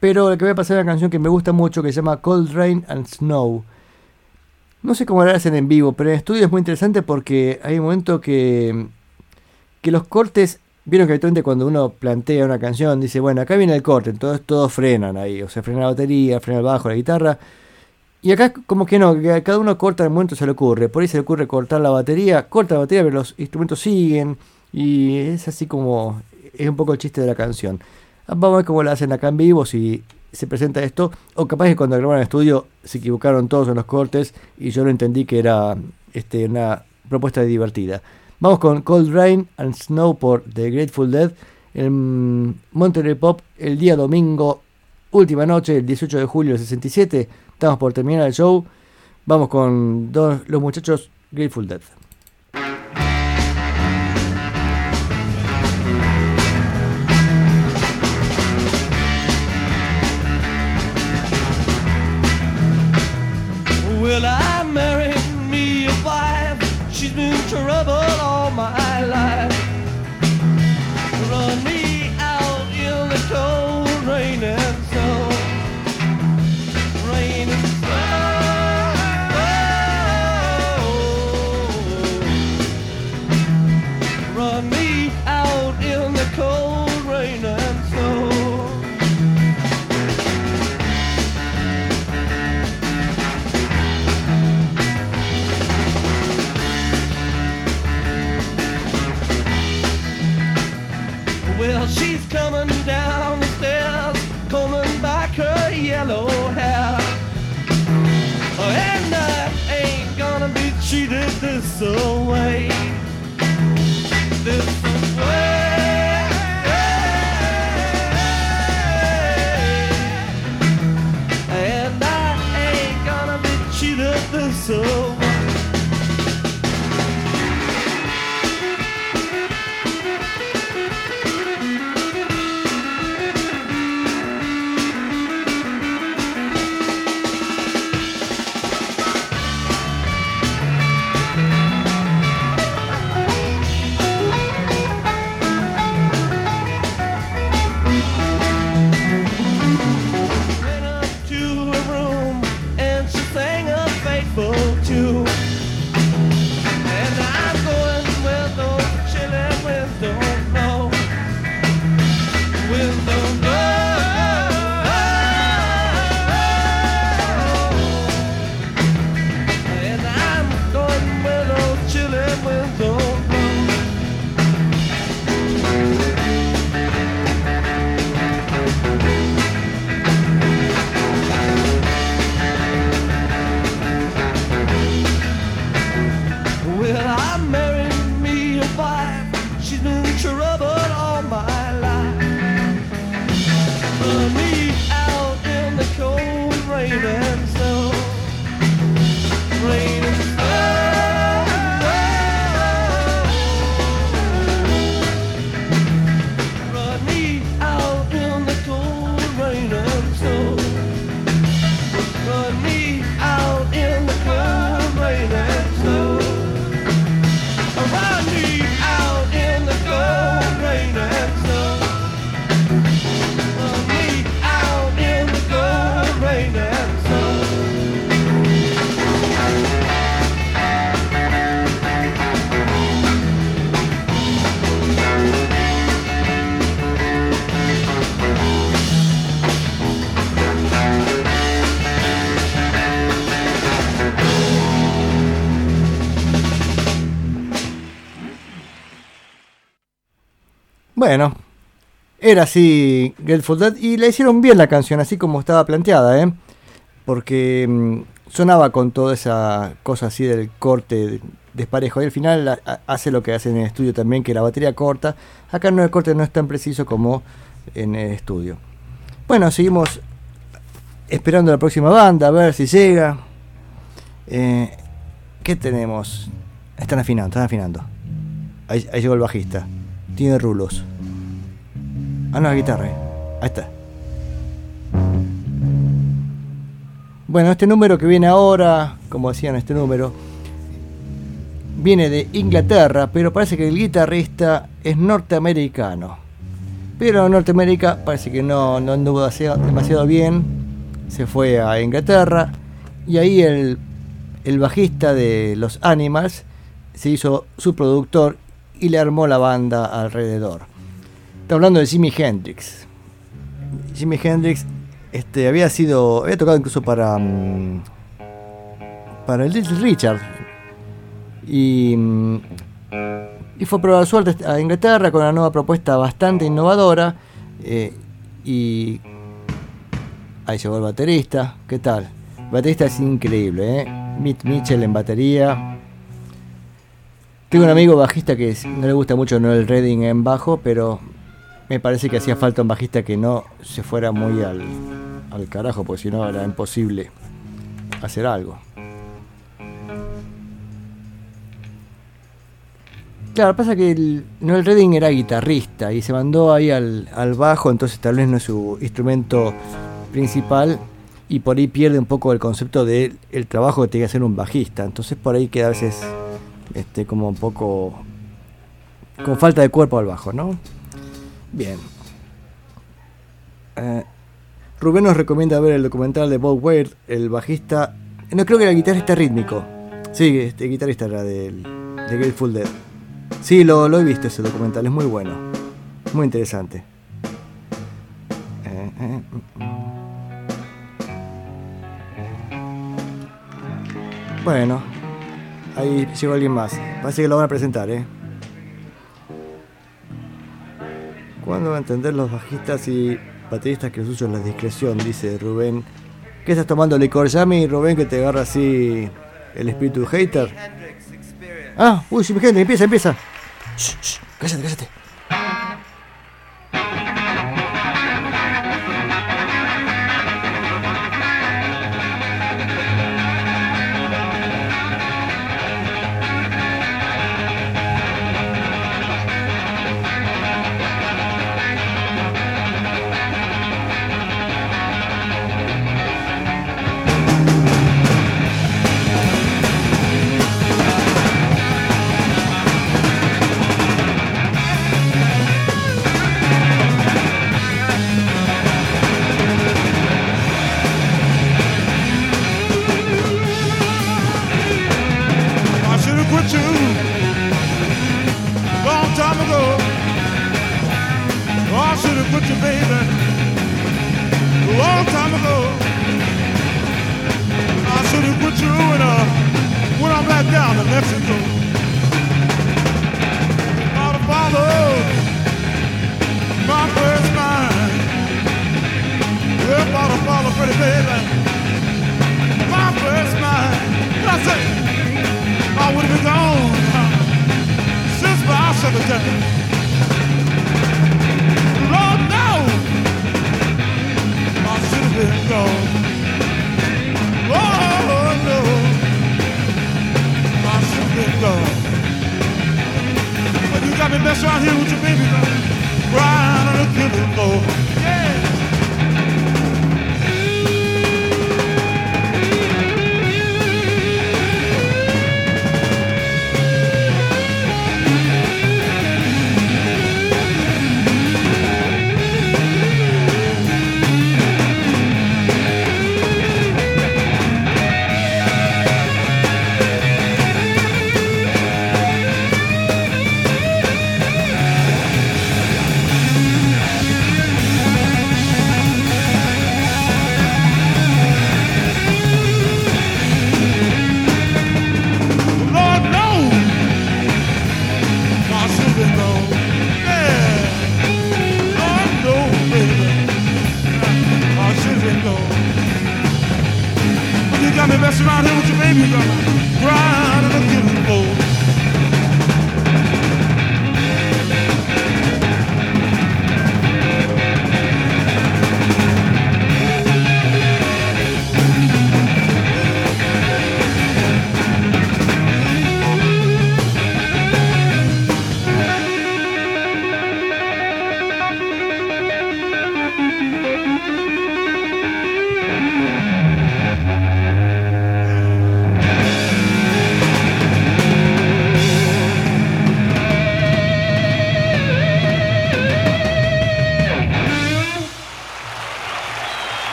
Pero lo que voy a pasar es una canción que me gusta mucho que se llama Cold Rain and Snow. No sé cómo la hacen en vivo, pero en estudio es muy interesante porque hay un momento que, que los cortes, vieron que habitualmente cuando uno plantea una canción, dice, bueno, acá viene el corte, entonces todos frenan ahí, o sea, frena la batería, frena el bajo, la guitarra. Y acá como que no, que cada uno corta el momento se le ocurre, por ahí se le ocurre cortar la batería, corta la batería, pero los instrumentos siguen, y es así como, es un poco el chiste de la canción. Vamos a ver cómo la hacen acá en vivo, si se presenta esto, o capaz que cuando grabaron en estudio se equivocaron todos en los cortes y yo lo entendí que era este, una propuesta divertida. Vamos con Cold Rain and Snow por The Grateful Dead en Monterey Pop el día domingo, última noche, el 18 de julio del 67. Estamos por terminar el show. Vamos con dos, los muchachos Grateful Dead. Era así Grateful Dead y le hicieron bien la canción, así como estaba planteada, ¿eh? Porque mm, sonaba con toda esa cosa así del corte desparejo. Y al final hace lo que hace en el estudio también, que la batería corta. Acá no el corte no es tan preciso como en el estudio. Bueno, seguimos esperando la próxima banda, a ver si llega. Eh, ¿Qué tenemos? Están afinando, están afinando. Ahí, ahí llegó el bajista. Tiene rulos. Ah, no, la guitarra. eh. Ahí está. Bueno, este número que viene ahora, como decían, este número, viene de Inglaterra, pero parece que el guitarrista es norteamericano. Pero en Norteamérica parece que no, no anduvo demasiado, demasiado bien. Se fue a Inglaterra. Y ahí el, el bajista de los Animals se hizo su productor y le armó la banda alrededor. Está hablando de Jimi Hendrix. Jimi Hendrix este, había sido. había tocado incluso para. mm, para el Little Richard. Y. mm, y fue a probar suerte a Inglaterra con una nueva propuesta bastante innovadora. eh, y. Ahí llegó el baterista. ¿Qué tal? El baterista es increíble, ¿eh? Mitch Mitchell en batería. Tengo un amigo bajista que no le gusta mucho Noel Redding en bajo, pero me parece que hacía falta un bajista que no se fuera muy al, al carajo, porque si no era imposible hacer algo. Claro, pasa que el, Noel Redding era guitarrista y se mandó ahí al, al bajo, entonces tal vez no es su instrumento principal. y por ahí pierde un poco el concepto del el trabajo que tiene que hacer un bajista. Entonces por ahí queda a veces este, como un poco con falta de cuerpo al bajo, ¿no? Bien. Eh, Rubén nos recomienda ver el documental de Bob Wade, el bajista. No creo que era guitarrista rítmico. Sí, este guitarrista era del, de Grateful Dead. Sí, lo, he visto ese documental, es muy bueno. Muy interesante. Eh, eh, mm, mm. Bueno, ahí llegó alguien más. Parece que lo van a presentar, ¿eh? ¿Cuándo van a entender los bajistas y bateristas que usan la discreción? Dice Rubén. ¿Qué estás tomando licor Yami, Rubén, que te agarra así el espíritu hater? Ah, uy, Jimi Hendrix, empieza, empieza. Shh, shh, cállate, cállate.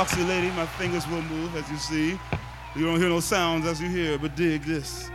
Foxy Lady. My fingers will move, as you see. You don't hear no sounds as you hear, but dig this.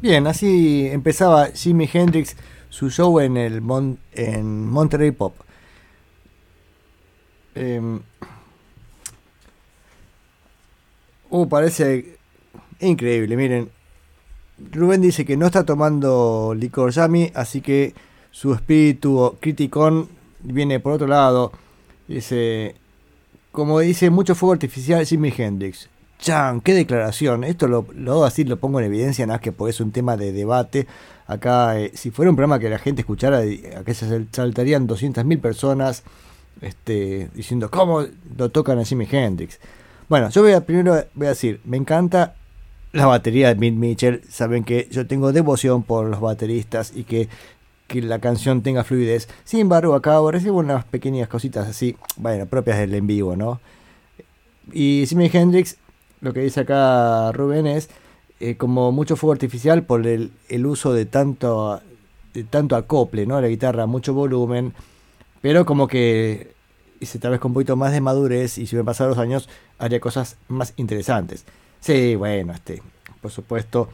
Bien, así empezaba Jimi Hendrix su show en el Mon- en Monterey Pop. Em, uh, parece increíble, miren. Rubén dice que no está tomando licor Yami, así que su espíritu criticón viene por otro lado. Dice, como dice, mucho fuego artificial Jimi Hendrix. Chan, qué declaración. Esto lo, lo así, lo pongo en evidencia, nada más que porque es un tema de debate. Acá, eh, si fuera un programa que la gente escuchara, acá se sal- saltarían 200.000 personas este, diciendo cómo lo tocan a Jimi Hendrix. Bueno, yo voy a, primero voy a decir, me encanta la batería de Mitch Mitchell. Saben que yo tengo devoción por los bateristas y que, que la canción tenga fluidez. Sin embargo, acá recibo unas pequeñas cositas así, bueno, propias del en vivo, ¿no? Y Jimi Hendrix, lo que dice acá Rubén es eh, como mucho fuego artificial por el, el uso de tanto, de tanto acople, ¿no? La guitarra, mucho volumen, pero como que dice tal vez con un poquito más de madurez y si me pasaran los años haría cosas más interesantes. Sí, bueno, este, por supuesto,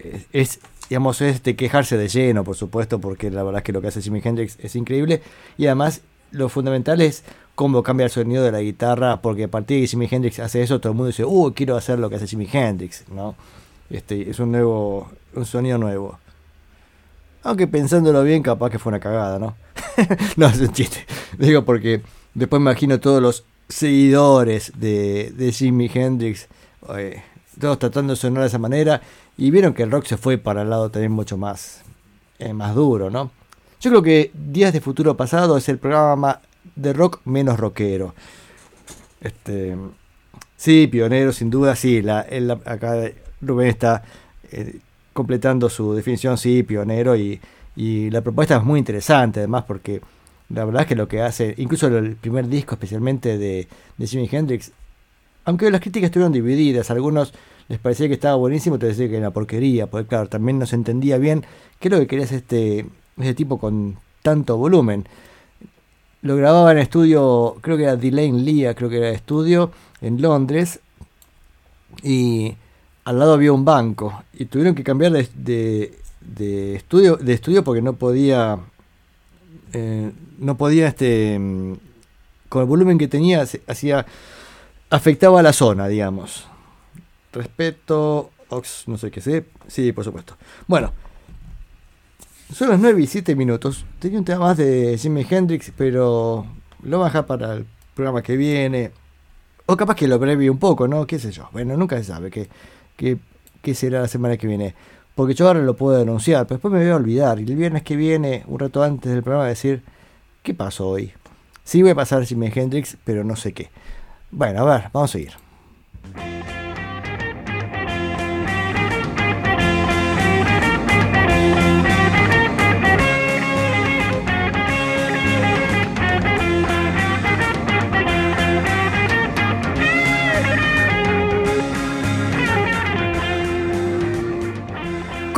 es, es, digamos, es de quejarse de lleno, por supuesto, porque la verdad es que lo que hace Jimi Hendrix es increíble y además lo fundamental es cómo cambia el sonido de la guitarra, porque a partir de que Jimi Hendrix hace eso, todo el mundo dice, uh, quiero hacer lo que hace Jimi Hendrix, ¿no? Este, es un nuevo, un sonido nuevo. Aunque pensándolo bien, capaz que fue una cagada, ¿no? no, es un chiste. Digo porque después me imagino todos los seguidores de, de Jimi Hendrix, eh, todos tratando de sonar de esa manera, y vieron que el rock se fue para el lado también mucho más, eh, más duro, ¿no? Yo creo que Días de Futuro Pasado es el programa de rock menos rockero. Este, sí, pionero, sin duda, sí. La, el- acá Rubén está eh, completando su definición, sí, pionero, y, y la propuesta es muy interesante, además, porque la verdad es que lo que hace, incluso el primer disco, especialmente de, de Jimi Hendrix, aunque las críticas estuvieron divididas, algunos les parecía que estaba buenísimo, otros decían que era una porquería, porque claro, también no se entendía bien qué es lo que quería hacer este, este tipo con tanto volumen. Lo grababa en estudio, creo que era Delane Lea, creo que era estudio, en Londres, y al lado había un banco, y tuvieron que cambiar de, de, estudio, de estudio porque no podía, eh, no podía, este, con el volumen que tenía, hacía, afectaba a la zona, digamos. Respeto, Ox, no sé qué sé, sí, por supuesto. Bueno, son las 9 y 7 minutos. Tenía un tema más de Jimi Hendrix, pero lo voy a dejar para el programa que viene. O capaz que lo breve un poco, ¿no? ¿Qué sé yo? Bueno, nunca se sabe qué, qué, qué será la semana que viene. Porque yo ahora lo puedo denunciar, pero después me voy a olvidar. Y el viernes que viene, un rato antes del programa, decir, ¿qué pasó hoy? Sí voy a pasar Jimi Hendrix, pero no sé qué. Bueno, a ver, vamos a seguir.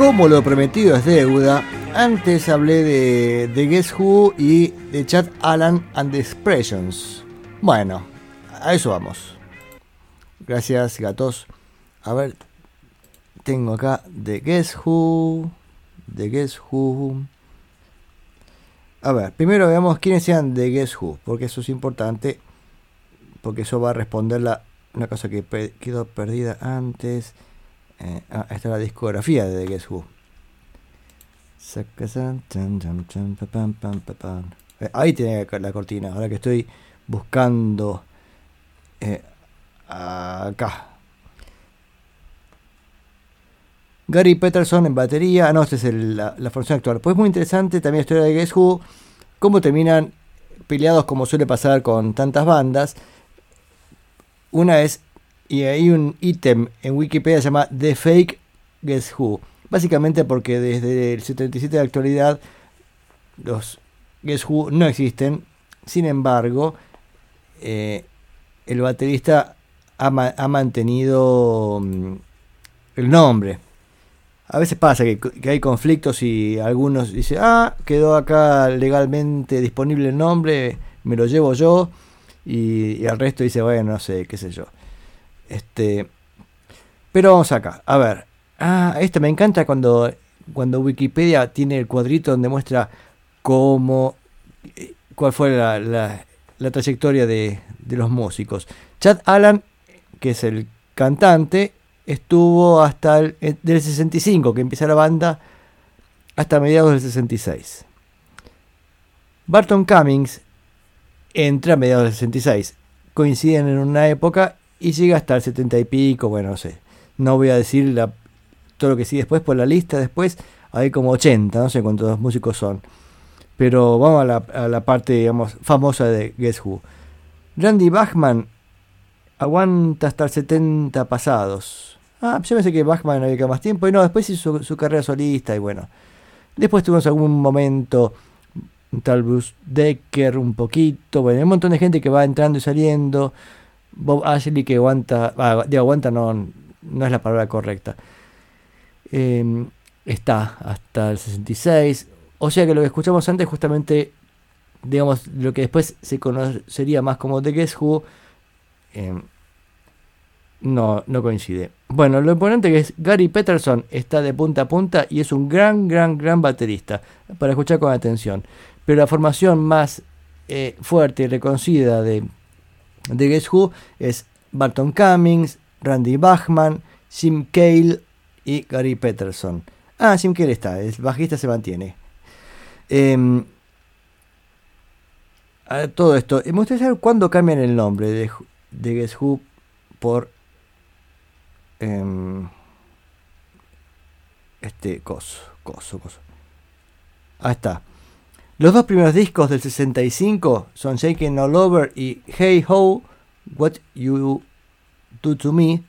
Como lo prometido es deuda, antes hablé de, de Guess Who y de Chad Allen and the Expressions. Bueno, a eso vamos. Gracias, gatos. A ver, tengo acá de Guess Who, de Guess Who. A ver, primero veamos quiénes sean de Guess Who, porque eso es importante, porque eso va a responder la, una cosa que quedó perdida antes. Eh, ah, esta es la discografía de The Guess Who. Eh, ahí tiene la cortina, ahora que estoy buscando eh, acá. Gary Peterson en batería. Ah, no, esta es la, la formación actual. Pues muy interesante también la historia de Guess Who. Cómo terminan peleados como suele pasar con tantas bandas. Una es, y hay un ítem en Wikipedia que se llama The Fake Guess Who. Básicamente porque desde el 77 de la actualidad los Guess Who no existen. Sin embargo, eh, el baterista ha, ma- ha mantenido mm, el nombre. A veces pasa que, hay conflictos y algunos dicen, ah, quedó acá legalmente disponible el nombre, me lo llevo yo. Y, y el resto dice, bueno, no sé, qué sé yo. Este, pero vamos acá, a ver. Ah, este me encanta cuando, cuando Wikipedia tiene el cuadrito donde muestra cómo, eh, cuál fue la, la- trayectoria de, de los músicos. Chad Allen, que es el cantante, estuvo hasta el eh, del 65, que empieza la banda, hasta mediados del 66. Barton Cummings entra a mediados del 66. Coinciden en una época y llega hasta el 70 y pico, bueno, no sé. No voy a decir todo lo que sigue después por la lista, después hay como 80, no sé cuántos músicos son. Pero vamos a la, parte, digamos, famosa de Guess Who. Randy Bachman aguanta hasta el 70 pasados. Ah, yo pensé que Bachman había quedado más tiempo. Y no, después hizo su, carrera solista y bueno. Después tuvimos algún momento, tal Bruce Decker, un poquito. Bueno, hay un montón de gente que va entrando y saliendo. Bob Ashley que aguanta, aguanta no, no es la palabra correcta. Eh, está hasta el 66. O sea que lo que escuchamos antes, justamente, digamos, lo que después se conocería más como The Guess Who, eh, no, no coincide. Bueno, lo importante que es Gary Peterson está de punta a punta y es un gran, gran, gran baterista para escuchar con atención. Pero la formación más eh, fuerte y reconocida de, de Guess Who es Barton Cummings, Randy Bachman, Jim Cale y Gary Peterson. Ah, Jim Cale está, el bajista se mantiene. Em, a todo esto, me gustaría saber cuándo cambian el nombre de, de Guess Who por em, este coso, coso, coso. Ahí está. Los dos primeros discos del 65 son Shaking All Over y Hey Ho, What You Do To Me,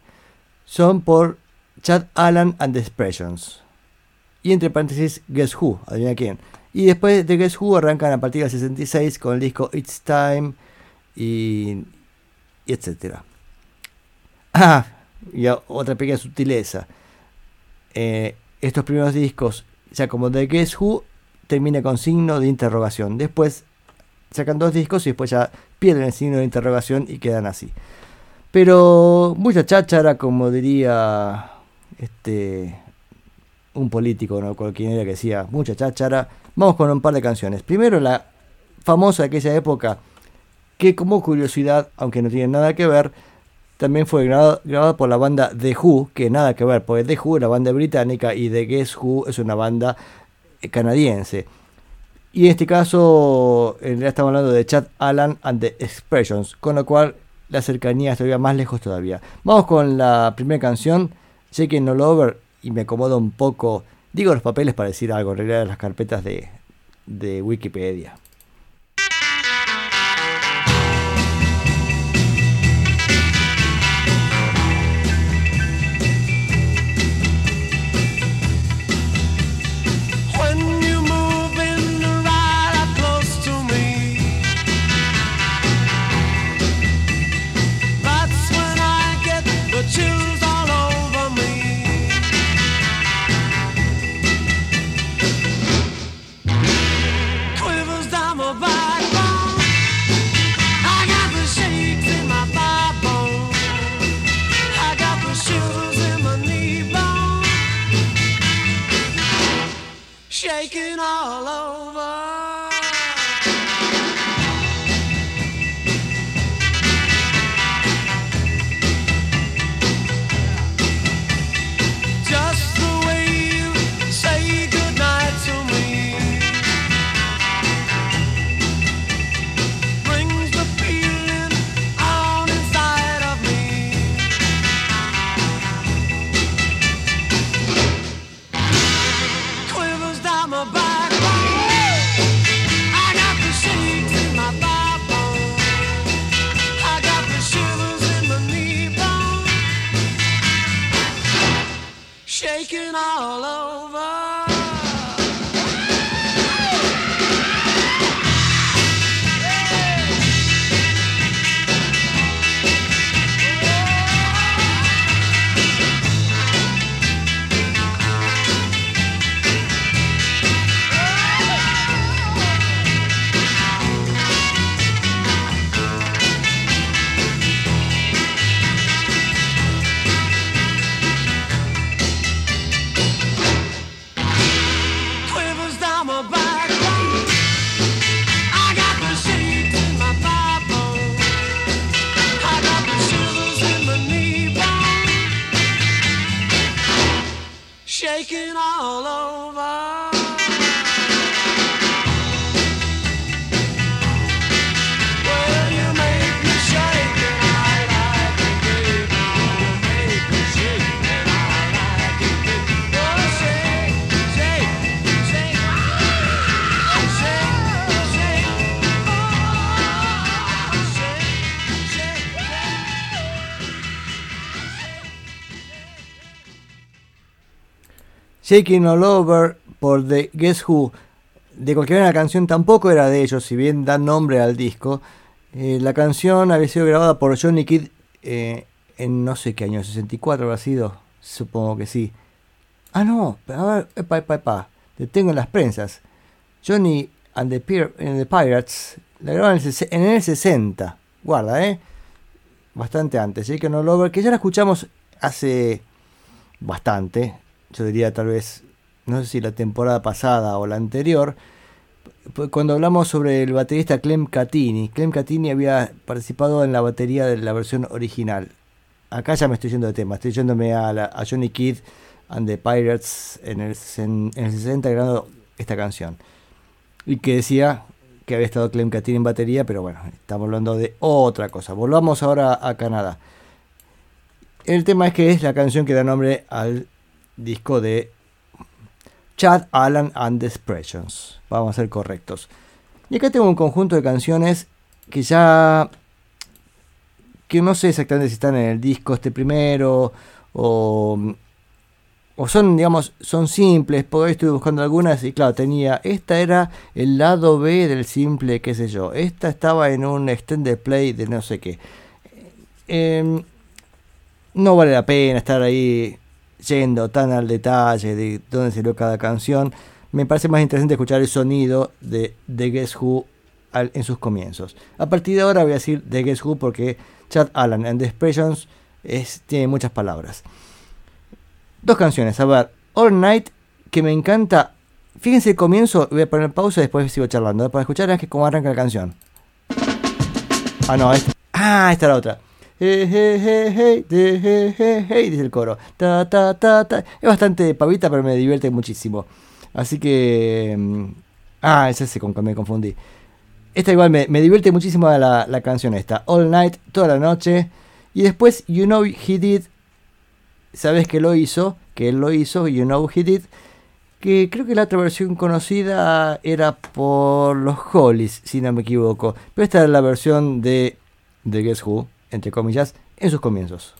son por Chad Allen and the Expressions. Y entre paréntesis, Guess Who, adivina quién. Y después de Guess Who arrancan a partir del 66 con el disco It's Time y, y etcétera. Ah, y otra pequeña sutileza. Eh, estos primeros discos, ya como de Guess Who, termina con signo de interrogación. Después sacan dos discos y después ya pierden el signo de interrogación y quedan así. Pero mucha cháchara, como diría este un político, no cualquiera que decía, mucha cháchara. Vamos con un par de canciones. Primero la famosa de aquella época, que como curiosidad, aunque no tiene nada que ver, también fue grabada, grabada por la banda The Who, que nada que ver, porque The Who es una banda británica y The Guess Who es una banda canadiense. Y en este caso, en realidad estamos hablando de Chad Allen and the Expressions, con lo cual la cercanía es todavía más lejos todavía. Vamos con la primera canción, Shaking All Over, y me acomodo un poco, digo los papeles para decir algo, en realidad las carpetas de, de Wikipedia. shaking all over. Shaking All Over por The Guess Who. De cualquier manera, la canción tampoco era de ellos, si bien dan nombre al disco. Eh, la canción había sido grabada por Johnny Kidd eh, en no sé qué año, 64 habrá sido, supongo que sí. Ah, no, a ver, epa, epa, epa, te tengo en las prensas. Johnny and the, Pirates la grabaron en el, ses- en el 60. Guarda, eh. Bastante antes. Shaken All Over, que ya la escuchamos hace bastante. Yo diría tal vez, no sé si la temporada pasada o la anterior. Pues Cuando hablamos sobre el baterista Clem Catini. Clem Catini había participado en la batería de la versión original. Acá ya me estoy yendo de tema. Estoy yéndome a, a Johnny Kidd and the Pirates en el, en el 60 grabando esta canción. Y que decía que había estado Clem Catini en batería, pero bueno, estamos hablando de otra cosa. Volvamos ahora a Canadá. El tema es que es la canción que da nombre al disco de Chad Allen and the Expressions. Vamos a ser correctos. Y acá tengo un conjunto de canciones que ya. que no sé exactamente si están en el disco este primero o. o son, digamos, son simples. Porque hoy estuve buscando algunas y claro, tenía. Esta era el lado B del simple, qué sé yo. Esta estaba en un extended play de no sé qué. Em, no vale la pena estar ahí yendo tan al detalle de dónde salió cada canción. Me parece más interesante escuchar el sonido de The Guess Who en sus comienzos. A partir de ahora voy a decir The Guess Who porque Chad Allen and the Expressions es, tiene muchas palabras. Dos canciones, a ver, All Night, que me encanta. Fíjense el comienzo, voy a poner pausa y después sigo charlando. Para escuchar es que cómo arranca la canción. Ah, no, ah, esta es la otra. Hey, de, dice el coro. Ta, ta, ta, ta. Es bastante pavita, pero me divierte muchísimo. Así que. mm, Ah, es ese con me confundí. Esta igual me, divierte muchísimo la, canción esta. All Night, toda la noche. Y después, You Know He Did. Sabes que lo hizo, que él lo hizo, You Know He Did. Que creo que la otra versión conocida era por los Hollies, si no me equivoco. Pero esta es la versión de The Guess Who, entre comillas, en sus comienzos.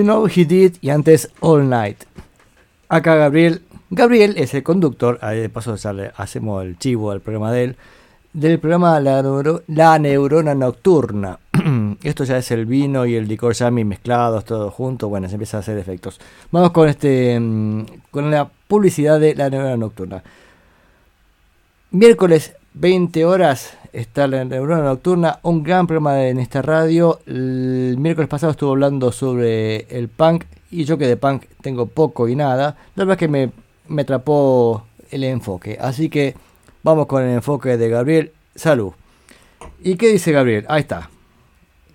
You Know He Did y antes All Night. Acá Gabriel. Gabriel es el conductor, ahí de paso hacemos el chivo al programa de él, del programa La, Neuro- La Neurona Nocturna. Esto ya es el vino y el licor yami mezclados, todo junto, bueno, se empieza a hacer efectos. Vamos con este mm, con la publicidad de La Neurona Nocturna. Miércoles 20 horas está la Neurona Nocturna, un gran programa en esta radio. El miércoles pasado estuve hablando sobre el punk y yo que de punk tengo poco y nada. La verdad es que me, me atrapó el enfoque. Así que vamos con el enfoque de Gabriel. Salud. ¿Y qué dice Gabriel? Ahí está.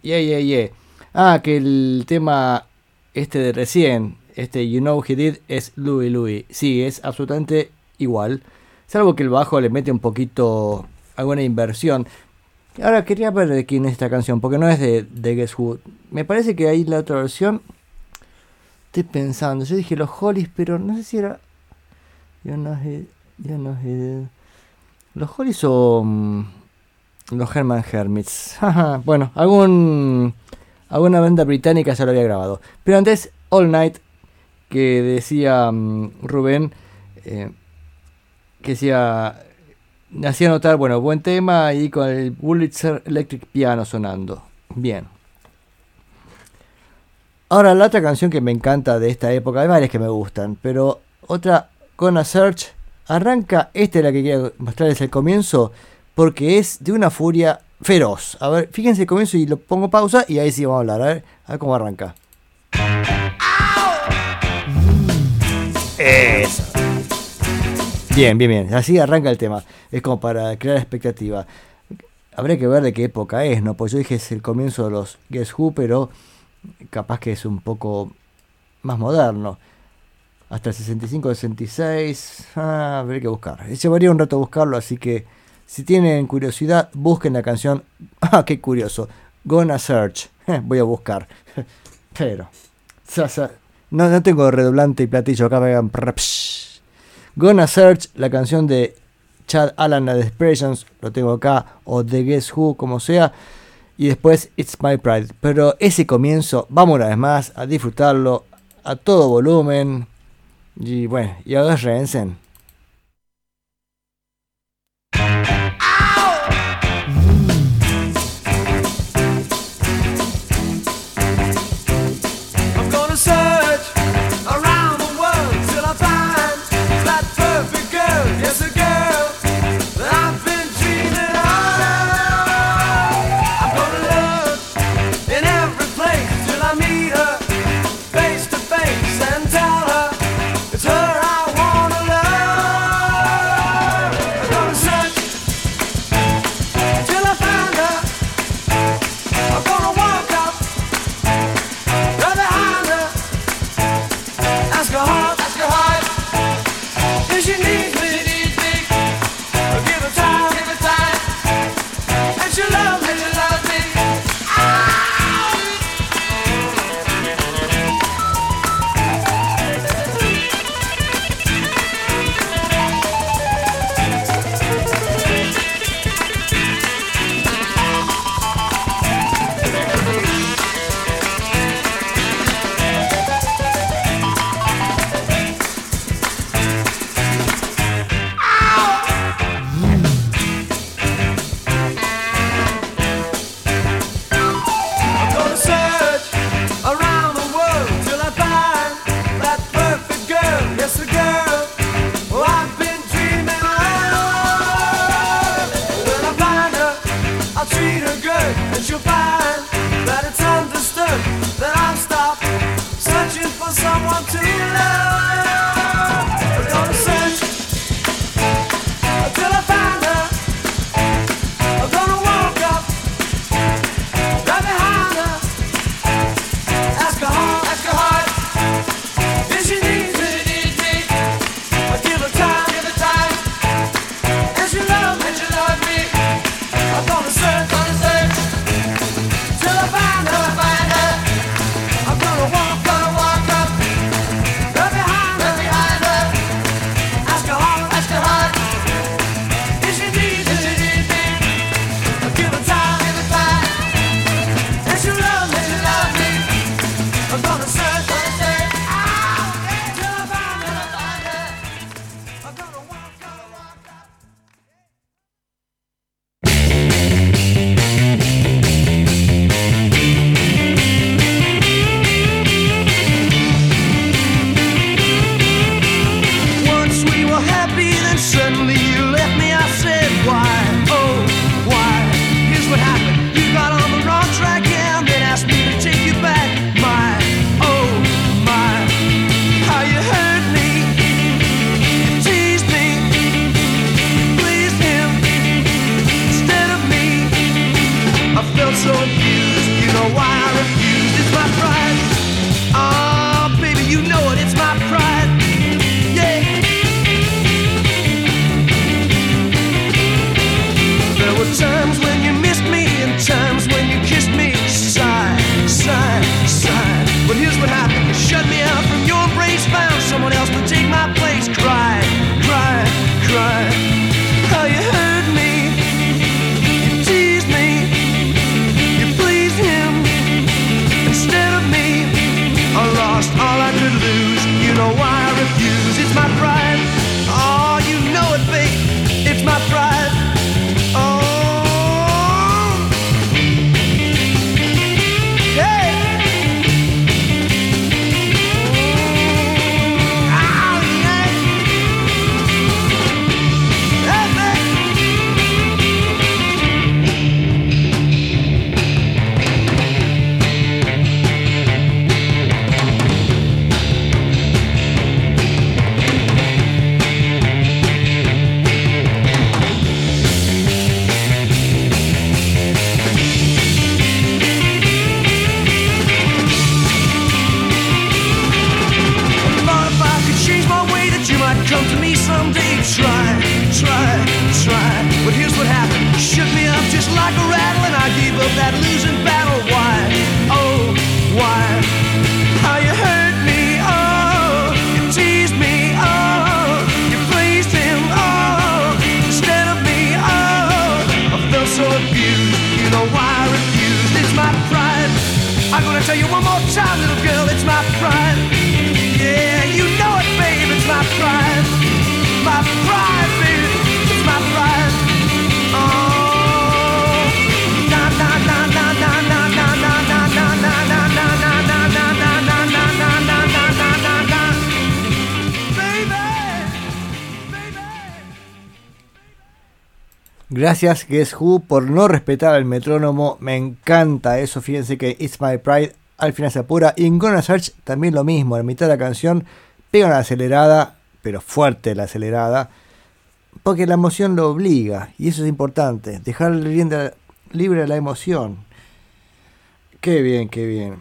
Yeah, yeah, yeah. Ah, que el tema este de recién, este You Know He Did, es Louis Louis. Sí, es absolutamente igual. Salvo que el bajo le mete un poquito alguna inversión. Ahora quería ver de quién es esta canción, porque no es de, de Guess Who. Me parece que hay la otra versión. Estoy pensando, yo dije los Hollies, pero no sé si era. Know he, you know he did. Los Hollies o. mm, los Herman Hermits. Bueno, algún. Alguna banda británica ya lo había grabado. Pero antes, All Night, que decía mm, Rubén. eh, que decía. Hacía notar, bueno, buen tema y con el Wurlitzer Electric Piano sonando. Bien. Ahora, la otra canción que me encanta de esta época, hay varias que me gustan, pero otra, Gonna Search, arranca, esta es la que quiero mostrarles el comienzo, porque es de una furia feroz. A ver, fíjense el comienzo y lo pongo pausa y ahí sí vamos a hablar, a ver, a ver cómo arranca. Eso. Bien, bien, bien. Así arranca el tema. Es como para crear expectativa. Habría que ver de qué época es, ¿no? Pues yo dije es el comienzo de los Guess Who, pero capaz que es un poco más moderno. Hasta el 65, 66. Ah, habría que buscar. Llevaría un rato buscarlo, así que si tienen curiosidad, busquen la canción. Ah, qué curioso. Gonna search. Voy a buscar. Pero. No, no tengo redoblante y platillo acá. me prr, psh. Gonna search, la canción de Chad Allen, The Expressions, lo tengo acá, o The Guess Who, como sea. Y después It's My Pride. Pero ese comienzo, vamos una vez más a disfrutarlo a todo volumen. Y bueno, y agárrense. I'm Gracias Guess Who por no respetar el metrónomo. Me encanta eso. Fíjense que It's My Pride al final se apura. Y en Gonna Search también lo mismo. La mitad de la canción pega una acelerada, pero fuerte la acelerada. Porque la emoción lo obliga. Y eso es importante. Dejar libre la emoción. Qué bien, qué bien.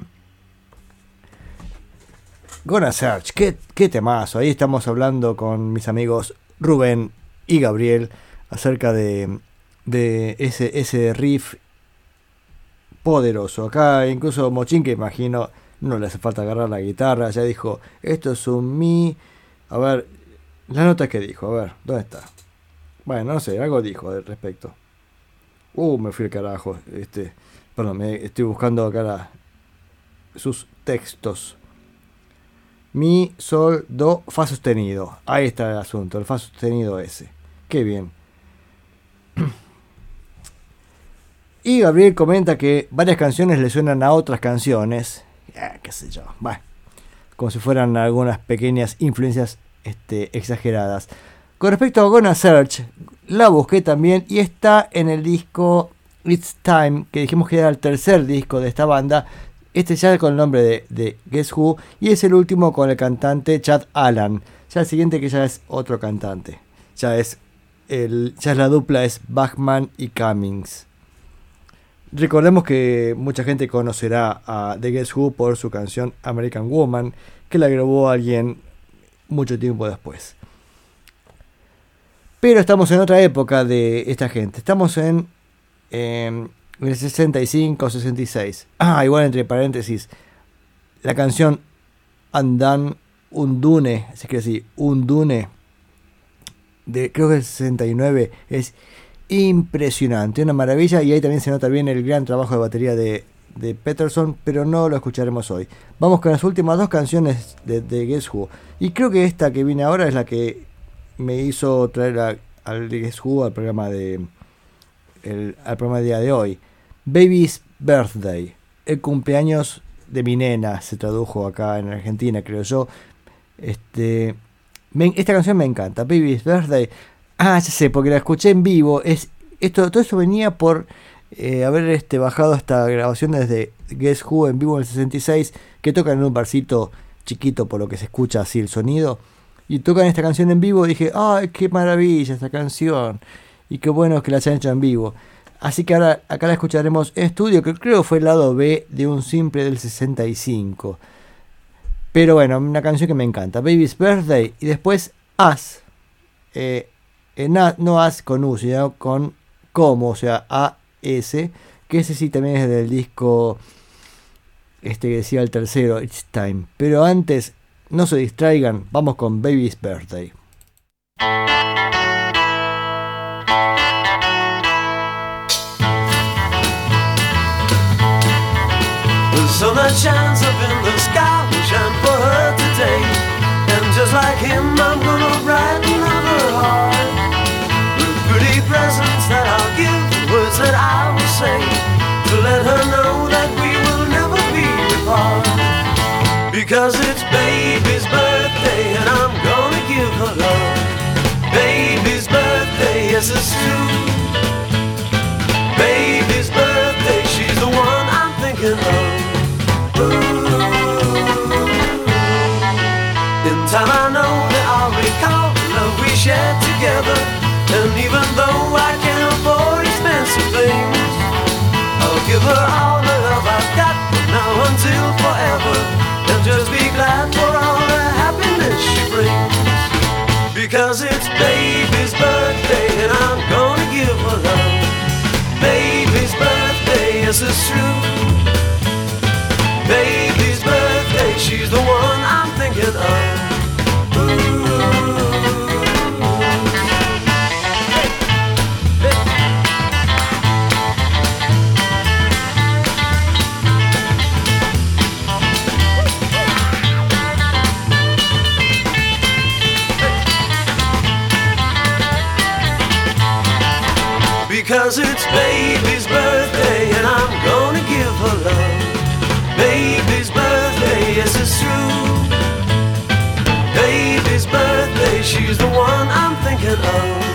Gonna Search, qué, qué temazo. Ahí estamos hablando con mis amigos Rubén y Gabriel acerca de, de ese, ese riff poderoso. Acá incluso Mochín, que imagino no le hace falta agarrar la guitarra, ya dijo, esto es un mi... A ver, la nota que dijo, a ver, ¿dónde está? Bueno, no sé, algo dijo al respecto. Uh, me fui al carajo. Este, perdón, me estoy buscando acá sus textos. Mi, sol, do, fa sostenido. Ahí está el asunto, el fa sostenido ese. Qué bien. Y Gabriel comenta que varias canciones le suenan a otras canciones. Eh, qué sé yo. Bueno, como si fueran algunas pequeñas influencias este, exageradas. Con respecto a Gonna Search, la busqué también y está en el disco It's Time, que dijimos que era el tercer disco de esta banda. Este ya con el nombre de, de Guess Who y es el último con el cantante Chad Allen. Ya el siguiente que ya es otro cantante. Ya es, el, ya es la dupla es Bachman y Cummings. Recordemos que mucha gente conocerá a The Guess Who por su canción American Woman, que la grabó alguien mucho tiempo después. Pero estamos en otra época de esta gente. Estamos en, el 65 66. Ah, igual entre paréntesis. La canción Andan Undune, así que sí, Undune, de creo que el 69, es impresionante, una maravilla. Y ahí también se nota bien el gran trabajo de batería de, de Peterson, pero no lo escucharemos hoy. Vamos con las últimas dos canciones de, de Guess Who. Y creo que esta que viene ahora es la que me hizo traer a- al Guess Who al programa de el, al programa del día de hoy. Baby's Birthday, el cumpleaños de mi nena, se tradujo acá en Argentina, creo yo. Este, esta canción me encanta, Baby's Birthday. Ah, ya sé, porque la escuché en vivo. Es, esto, todo eso venía por eh, haber este, bajado esta grabación desde Guess Who en vivo en el 66, que tocan en un barcito chiquito por lo que se escucha así el sonido. Y tocan esta canción en vivo, dije, ¡ay, qué maravilla esta canción! Y qué bueno que la hayan hecho en vivo. Así que ahora acá la escucharemos en estudio, que creo fue el lado B de un simple del 65. Pero bueno, una canción que me encanta. Baby's Birthday. Y después As. Eh, eh, no As con U, sino con como, o sea, A-S. Que ese sí también es del disco. Este que decía el tercero, It's Time. Pero antes, no se distraigan, vamos con Baby's Birthday. that I will say to let her know that we will never be apart. Because it's baby's birthday and I'm gonna give her love. Baby's birthday, yes it's true. Baby's birthday, she's the one I'm thinking of. Ooh. In time I know that I'll recall the love we shared together, and even though I forever. And just be glad for all the happiness she brings. Because it's baby's birthday and I'm gonna give her love. Baby's birthday, yes it's true. Baby's birthday, she's the one I'm thinking of. Because it's baby's birthday and I'm gonna give her love. Baby's birthday, yes it's true. Baby's birthday, she's the one I'm thinking of.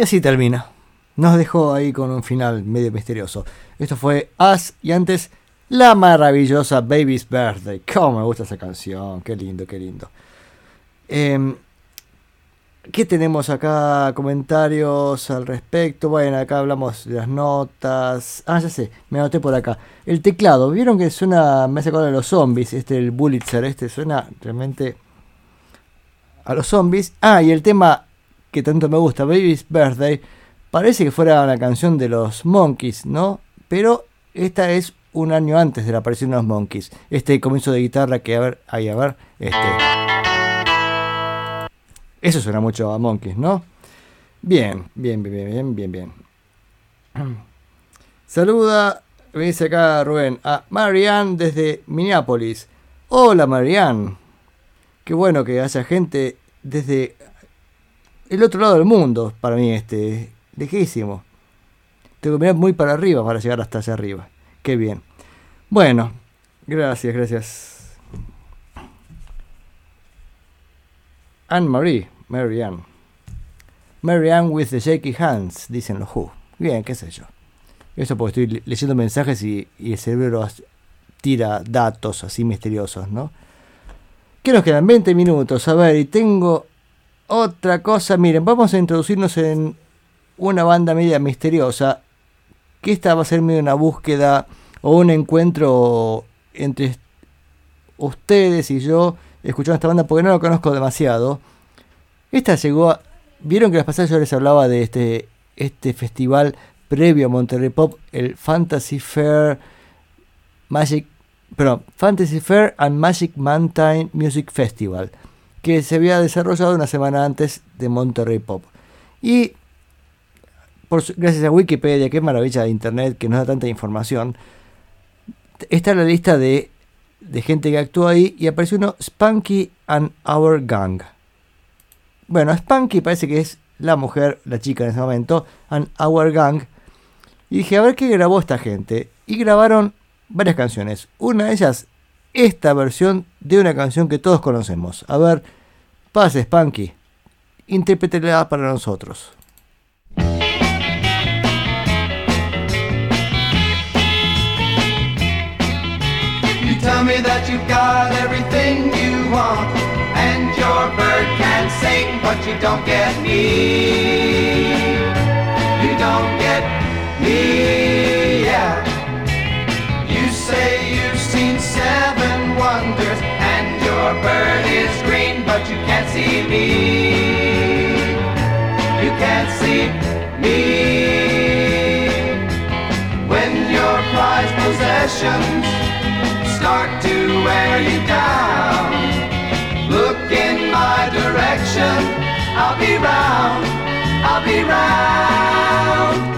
Y así termina. Nos dejó ahí con un final medio misterioso. Esto fue Us y antes la maravillosa Baby's Birthday. Cómo me gusta esa canción. Qué lindo, qué lindo. Em, ¿Qué tenemos acá? Comentarios al respecto. Bueno, acá hablamos de las notas. Ah, ya sé, me anoté por acá. El teclado, ¿vieron que suena? Me hace acordar de los zombies. Este, el Bullitzer, este suena realmente a los zombies. Ah, y el tema que tanto me gusta, Baby's Birthday, parece que fuera una canción de los Monkeys, ¿no? Pero esta es un año antes de la aparición de los Monkeys. Este comienzo de guitarra que, a ver, ahí, a ver, este. Eso suena mucho a Monkeys, ¿no? Bien, bien, bien, bien, bien, bien. Saluda, me dice acá Rubén, a Marianne desde Minneapolis. Hola Marianne. Qué bueno que haya gente desde el otro lado del mundo, para mí, este, lejísimo. Tengo que mirar muy para arriba para llegar hasta allá arriba. Qué bien. Bueno, gracias, gracias. Anne-Marie, Mary Ann. Mary Ann with the shaky hands, dicen los Who. Bien, qué sé yo. Eso porque estoy le- leyendo mensajes y, y el cerebro tira datos así misteriosos, ¿no? Que nos quedan 20 minutos, a ver, y tengo otra cosa. Miren, vamos a introducirnos en una banda media misteriosa. Que esta va a ser medio una búsqueda o un encuentro entre ustedes y yo escuchando esta banda porque no la conozco demasiado. Esta llegó a... Vieron que las pasadas yo les hablaba de este, este festival previo a Monterrey Pop, el Fantasy Fair Magic, perdón, Fantasy Fair and Magic Mountain Music Festival, que se había desarrollado una semana antes de Monterrey Pop. Y por, gracias a Wikipedia, qué maravilla de internet que nos da tanta información, está la lista de, de gente que actuó ahí y apareció uno Spunky and Our Gang. Bueno, Spunky parece que es la mujer, la chica en ese momento, and Our Gang. Y dije, a ver qué grabó esta gente. Y grabaron varias canciones. Una de ellas, esta versión de una canción que todos conocemos. A ver, pase Spunky. Interprétela para nosotros. You tell me that you've got everything you want, and your bird can sing, but you don't get me. You don't get me, your bird is green, but you can't see me. You can't see me. When your prized possessions start to wear you down. Look in my direction, I'll be round, I'll be round.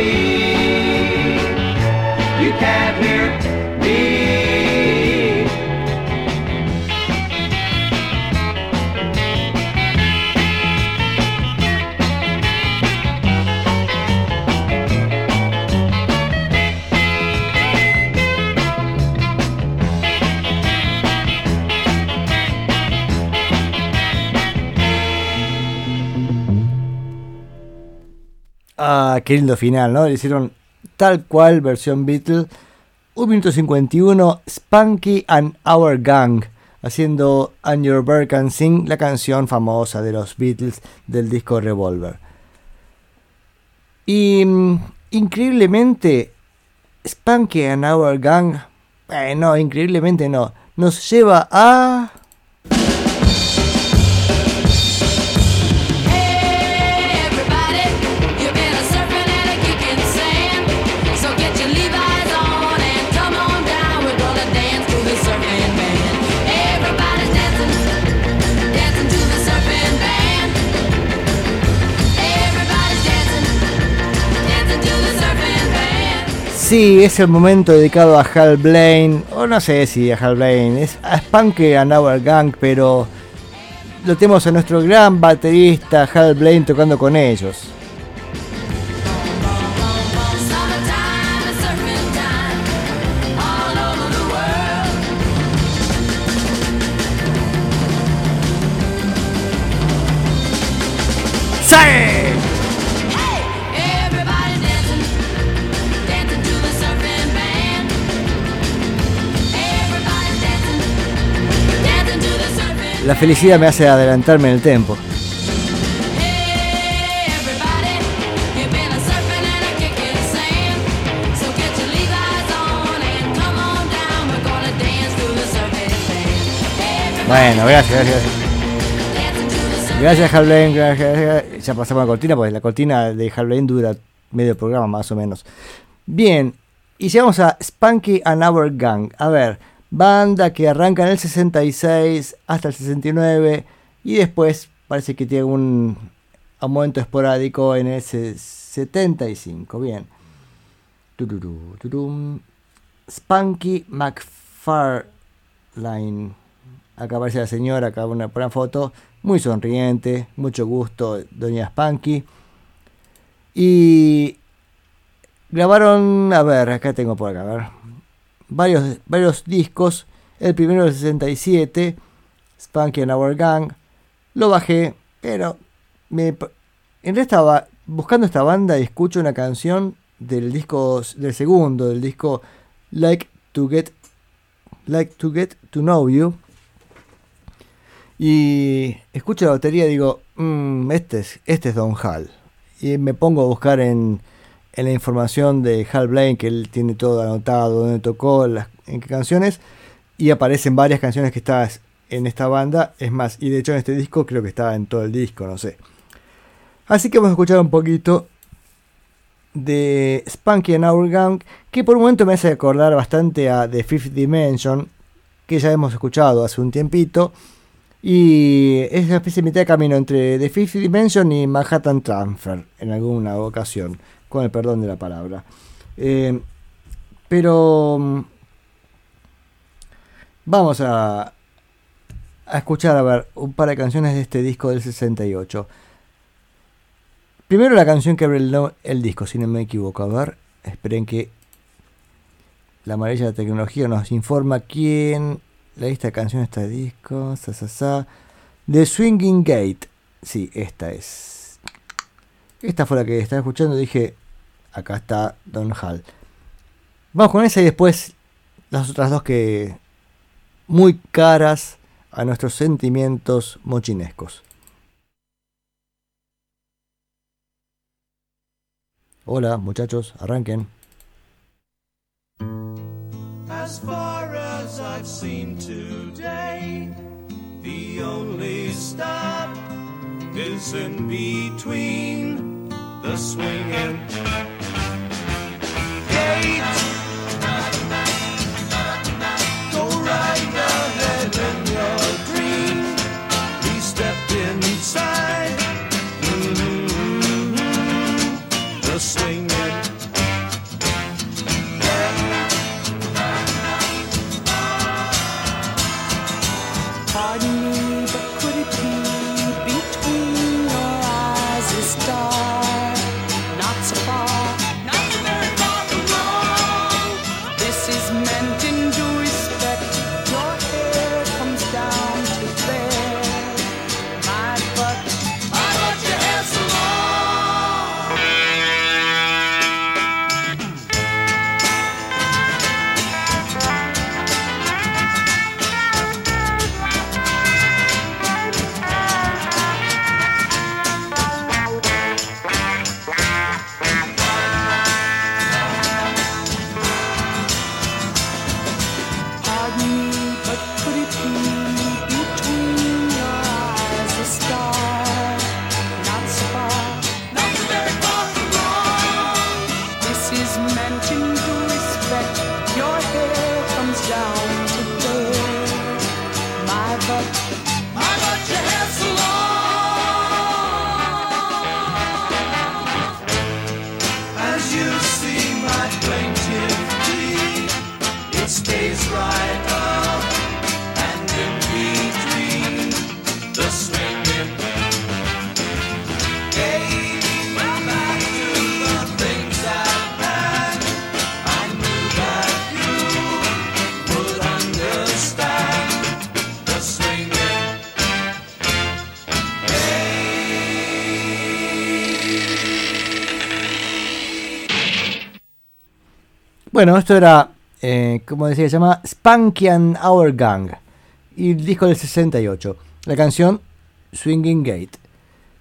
Can't hear me. You can't qué final, ¿no? Le hicieron tal cual versión Beatles. 1 minuto 51, Spunky and Our Gang, haciendo And Your Bird Can Sing, la canción famosa de los Beatles del disco Revolver. Y mm, increíblemente, Spunky and Our Gang, eh, no, increíblemente no, nos lleva a... Sí, es el momento dedicado a Hal Blaine, o no sé si a Hal Blaine, es a Spunky and Our Gang, pero lo tenemos a nuestro gran baterista Hal Blaine tocando con ellos. La felicidad me hace adelantarme en el tiempo. A a. Bueno, gracias, gracias. Gracias Hal Blaine, gracias. Ya pasamos la cortina, porque la cortina de Hal Blaine dura medio programa más o menos. Bien, y llegamos a Spunky and Our Gang. A ver, banda que arranca en el 66 hasta el 69 y después parece que tiene un aumento esporádico en el se- 75. Bien. Tururú. Spunky McFarlane. Acá aparece la señora, acá una, una foto. Muy sonriente, mucho gusto, doña Spunky. Y grabaron, a ver, acá tengo por acá, a ver. Varios, varios discos. El primero del 67, Spunky and Our Gang. Lo bajé, pero me, en realidad estaba buscando esta banda y escucho una canción del disco del segundo, del disco Like to Get Like to Get to Know You. Y escucho la batería y digo, "Mm, este, es, este es Don Hall. Y me pongo a buscar en, en la información de Hal Blaine, que él tiene todo anotado, donde tocó, en qué canciones. Y aparecen varias canciones que estaban en esta banda. Es más, y de hecho en este disco creo que estaba en todo el disco, no sé. Así que vamos a escuchar un poquito de Spunky and Our Gang, que por un momento me hace acordar bastante a The Fifth Dimension, que ya hemos escuchado hace un tiempito. Y es una especie de mitad de camino entre The Fifth Dimension y Manhattan Transfer en alguna ocasión, con el perdón de la palabra. Eh, pero mm, vamos a, a escuchar a ver un par de canciones de este disco del 68. Primero la canción que abre el, disco, si no me equivoco. A ver, esperen que la maravilla de tecnología nos informa quién la canciones de este disco. Sa, sa, sa. The Swinging Gate. Sí, esta es. Esta fue la que estaba escuchando dije, acá está Don Hall. Vamos con esa y después las otras dos que muy caras a nuestros sentimientos mochinescos. Hola muchachos, arranquen. The swinging gate. Bueno, esto era, eh, como decía, se llama Spunky and Our Gang. Y el disco del 68. La canción Swinging Gate.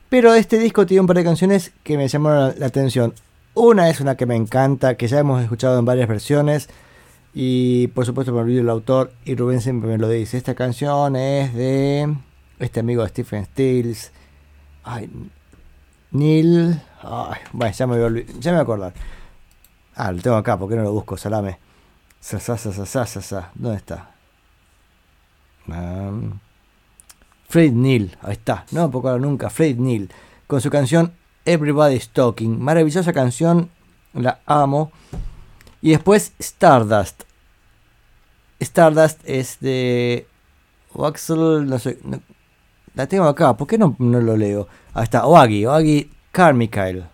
Pero este disco tiene un par de canciones que me llamaron la, atención. Una es una que me encanta, que ya hemos escuchado en varias versiones. Y por supuesto me olvido el autor. Y Rubén siempre me lo dice. Esta canción es de este amigo de Stephen Stills. Ay, Neil. Ay, bueno, ya me voy a ya me voy a acordar. Ah, lo tengo acá, ¿por qué no lo busco? Salame. Sa, sa, sa. ¿Dónde está? Fred Neil, ahí está, no puedo acordar nunca. Fred Neil, con su canción Everybody's Talking. Maravillosa canción, la amo. Y después Stardust. Stardust es de Axel, no sé, la tengo acá, ¿por qué no, no lo leo? Ahí está, Oagi, Oagi Carmichael.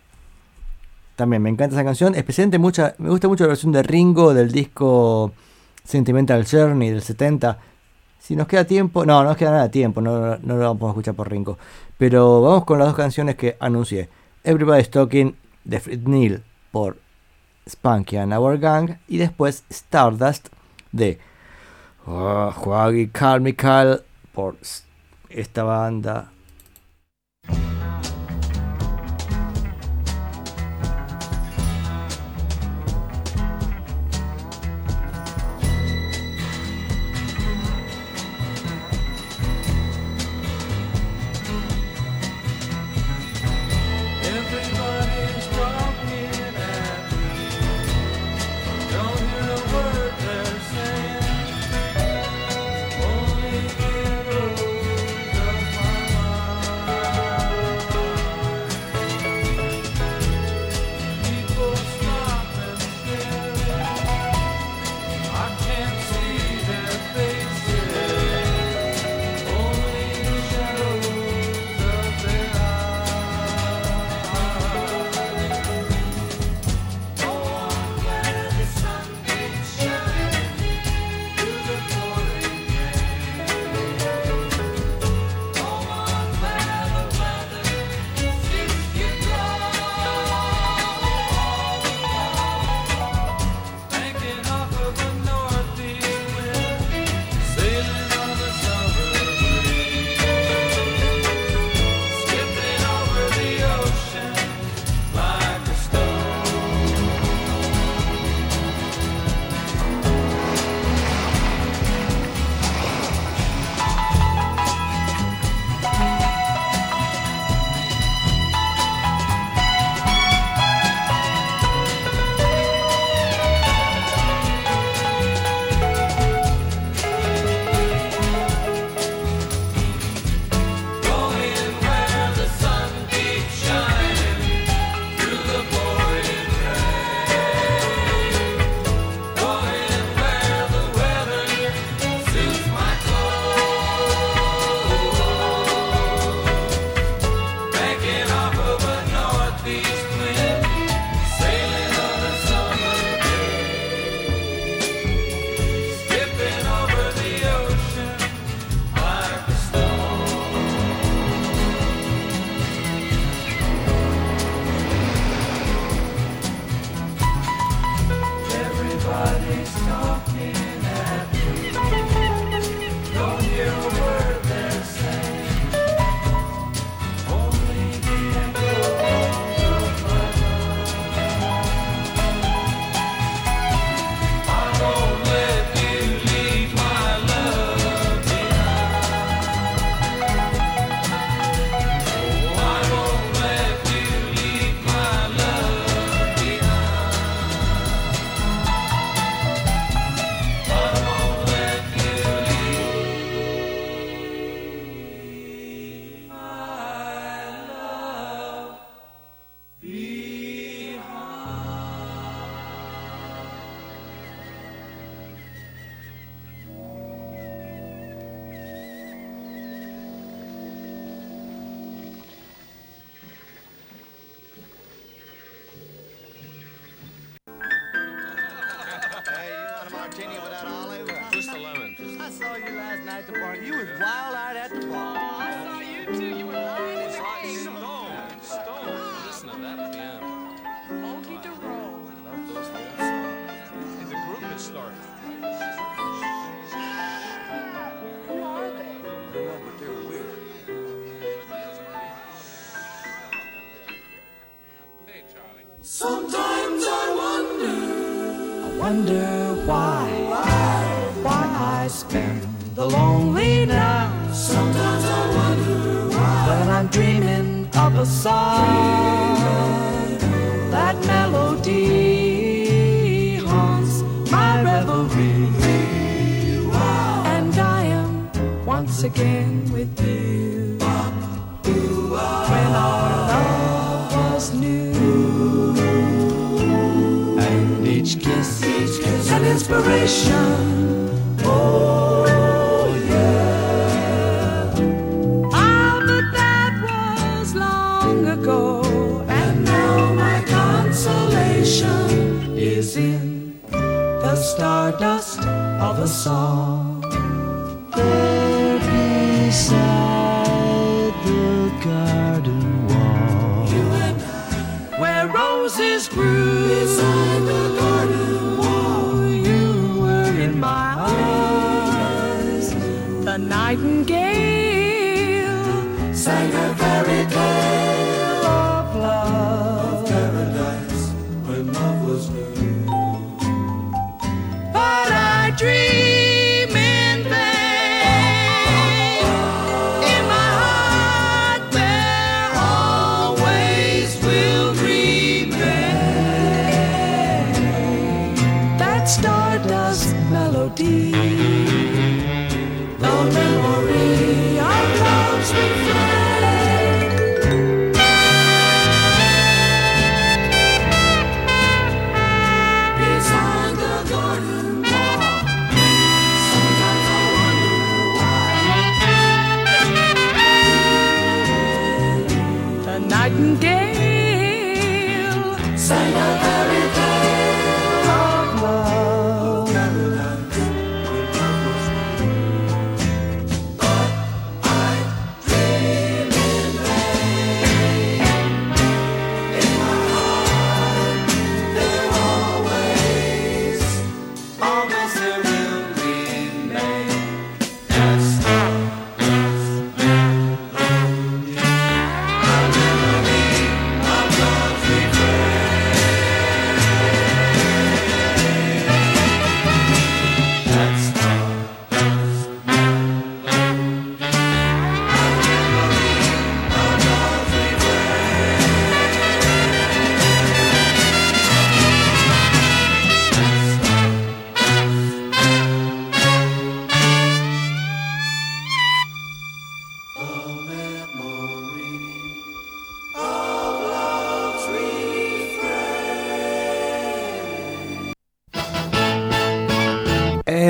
También me encanta esa canción, especialmente mucha, me gusta mucho la versión de Ringo del disco Sentimental Journey del 70. Si nos queda tiempo, no, no nos queda nada tiempo, no, no lo vamos a escuchar por Ringo. Pero vamos con las dos canciones que anuncié. Everybody's Talking de Fred Neil por Spunky and Our Gang y después Stardust de oh, Joaquín Carmichael por esta banda.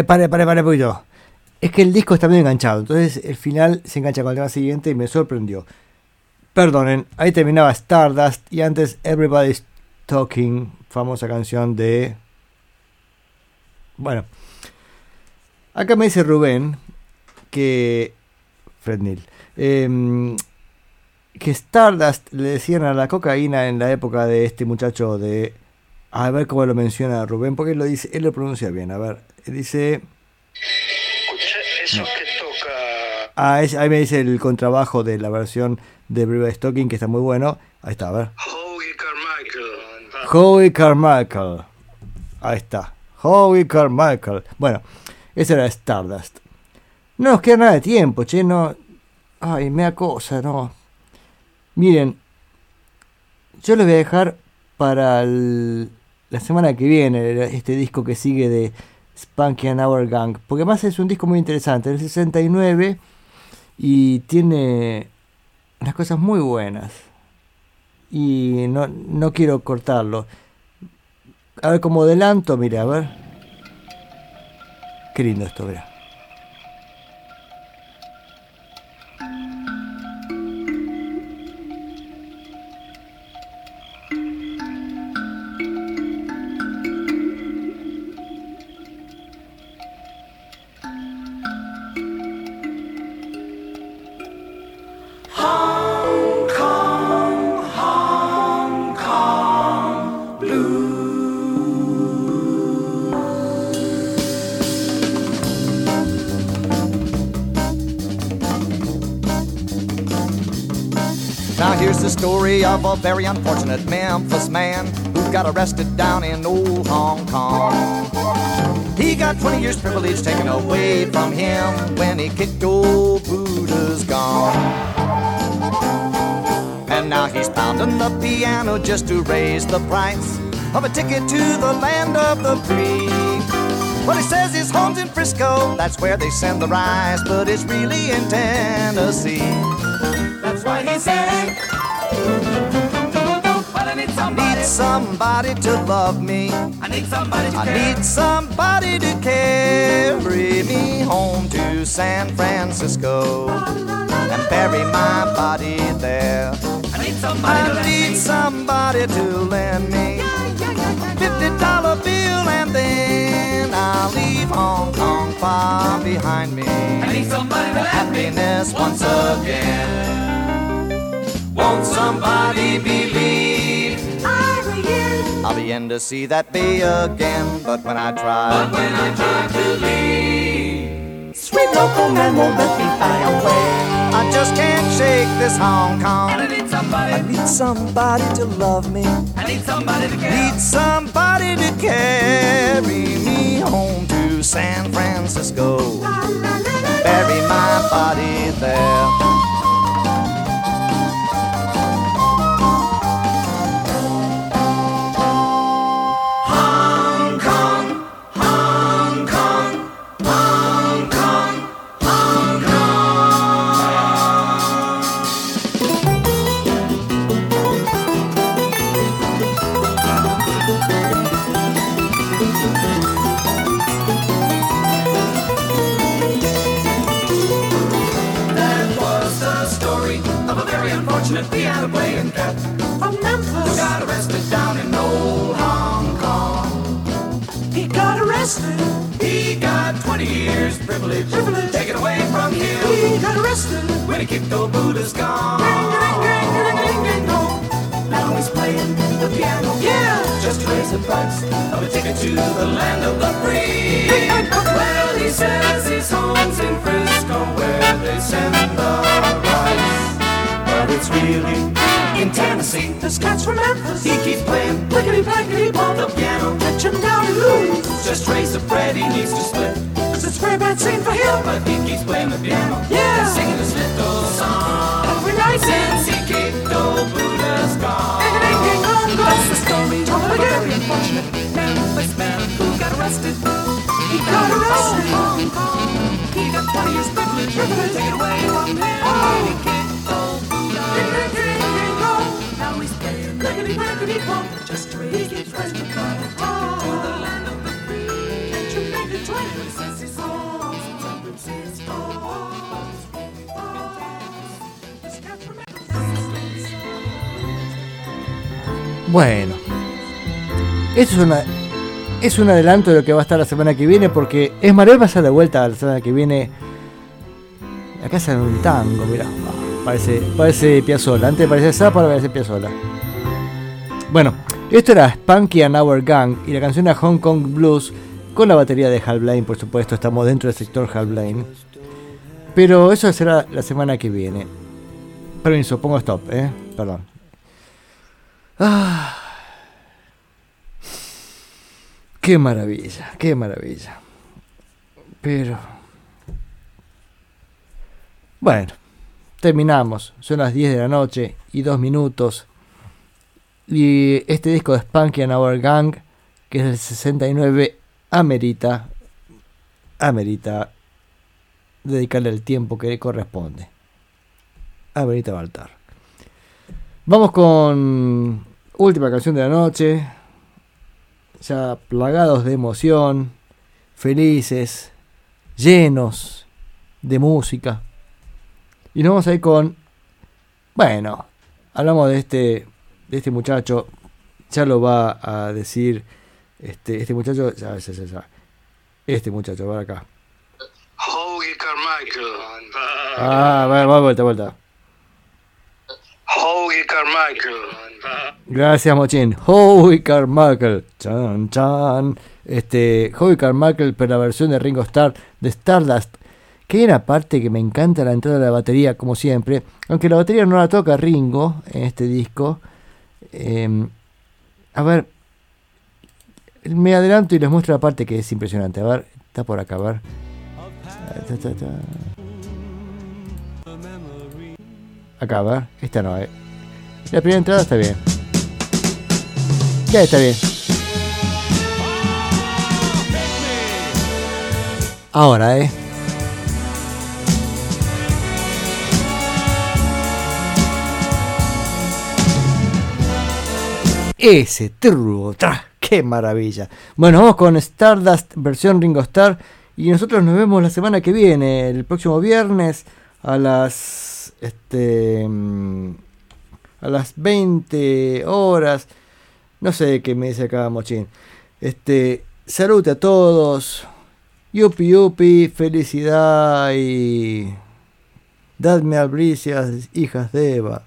Pare, pare, pare poquito. Es que el disco está medio enganchado, entonces el final se engancha con el tema siguiente y me sorprendió. Perdonen, ahí terminaba Stardust y antes Everybody's Talking, famosa canción de... Bueno, acá me dice Rubén que... Fred Neil. em, que Stardust le decían a la cocaína en la época de este muchacho de... A ver cómo lo menciona Rubén, porque él lo dice, él lo pronuncia bien. A ver, dice... Eso que toca. Ah, es- ahí me dice el contrabajo de la versión de Brave Stocking, que está muy bueno. Ahí está, a ver. Howie Carmichael. Howie Carmichael. Ahí está. Howie Carmichael. Bueno, ese era Stardust. No nos queda nada de tiempo, che, no. Ay, me da cosa, no. Miren, yo les voy a dejar para el- la semana que viene este disco que sigue de Spunky and Our Gang. Porque además es un disco muy interesante, del 69 y tiene unas cosas muy buenas. Y no, no quiero cortarlo. A ver, como adelanto, mira, a ver. Qué lindo esto, mira. A very unfortunate Memphis man who got arrested down in old Hong Kong. He got 20 years privilege taken away from him when he kicked old Buddha's gone. And now he's pounding the piano just to raise the price of a ticket to the land of the free. Well, he says his home's in Frisco, that's where they send the rice, but it's really in Tennessee. That's why he sang. Need somebody. Need somebody to love me. I need somebody to I care. need somebody to carry me home to San Francisco and bury my body there. I need somebody to I lend need me. somebody to lend me a fifty dollar bill and then I'll leave Hong Kong far behind me. I need somebody to lend me. Happiness once again. Won't somebody believe? I'll be in to see that bay again, but when I try, But when I try to leave, sweet local man won't let me fly away. I just can't shake this Hong Kong. I need somebody. I need somebody to love me. I need somebody to care. Need somebody to carry me home to San Francisco and bury my body there. Bueno, eso es un adelanto de lo que va a estar la semana que viene porque es Marvel va a ser de vuelta la semana que viene a casa en un tango, mirá, parece parece Piazzolla, antes parecía Zappa, ahora parece Piazzolla. Bueno, esto era Spunky and Our Gang y la canción era Hong Kong Blues con la batería de Hal Blaine, por supuesto, estamos dentro del sector Hal Blaine. Pero eso será la semana que viene. Permiso, pongo stop, eh, perdón. Ah. Qué maravilla, qué maravilla. Pero... Bueno, terminamos. Son las 10 de la noche y 2 minutos. Y este disco de Spunky and Our Gang, que es del 69, amerita, amerita dedicarle el tiempo que le corresponde. Amerita Baltar. Vamos con última canción de la noche. Ya plagados de emoción, felices, llenos de música. Y nos vamos a ir con. Bueno, hablamos de este. De este muchacho. Ya lo va a decir. Este, este muchacho. Ya, ya, ya, ya. Este muchacho, va acá. Hoagie Carmichael. Ah, va, va, vuelta, vuelta. Hoagie Carmichael. Gracias, Mochín. Howie Carmichael. Chan, chan. Este, Howie Carmichael, pero la versión de Ringo Starr de Stardust. Que hay una parte que me encanta la entrada de la batería, como siempre. Aunque la batería no la toca Ringo en este disco. Eh, a ver. Me adelanto y les muestro la parte que es impresionante. A ver, está por acá, a ver. Ta, ta, ta. Acá, a ver. Esta no, eh. La primera entrada está bien. Ya está bien. Ahora, ¿eh? Ese turbo, tra, qué maravilla. Bueno, vamos con Stardust versión Ringo Starr y nosotros nos vemos la semana que viene, el próximo viernes a las este mm, a las 20 horas. No sé qué me dice acá Mochín. Este, salud a todos. Yupi yupi, felicidad y dadme albricias, hijas de Eva.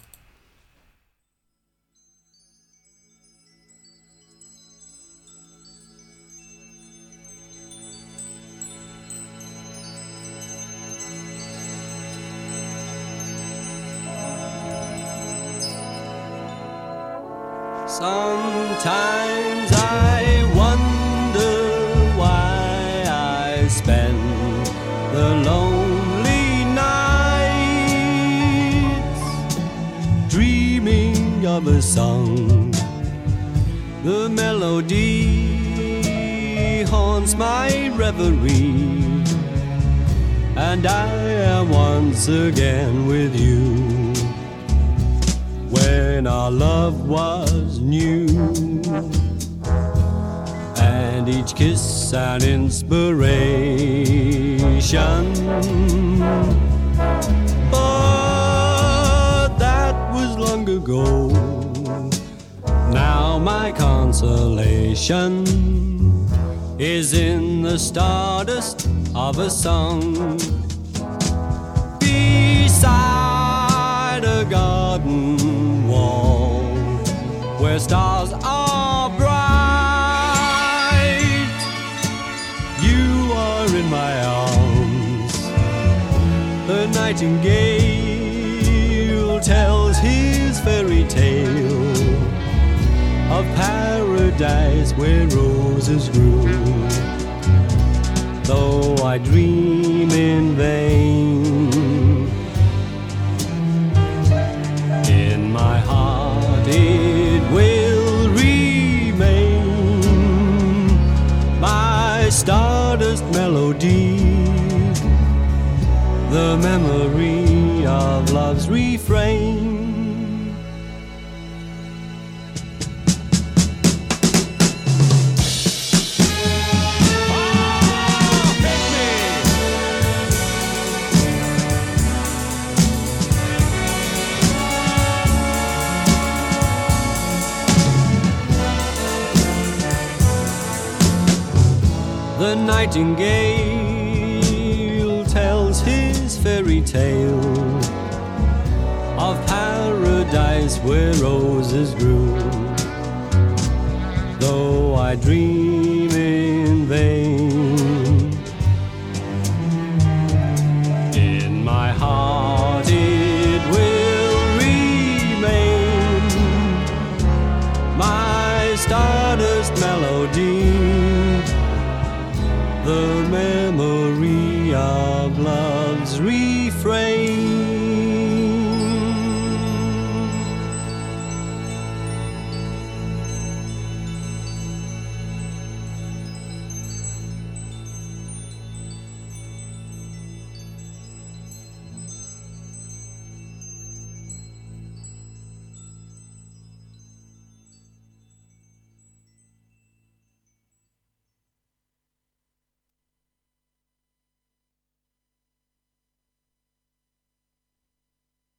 Sometimes I wonder why I spend the lonely nights dreaming of a song. The melody haunts my reverie, and I am once again with you when our love was new. And each kiss an inspiration. But that was long ago. Now my consolation is in the stardust of a song a garden wall where stars are bright. You are in my arms. The nightingale tells his fairy tale of paradise where roses grew. Though I dream in vain. It will remain my stardust melody, the memory of love's refrain. The nightingale tells his fairy tale of paradise where roses grew. Though I dream in vain,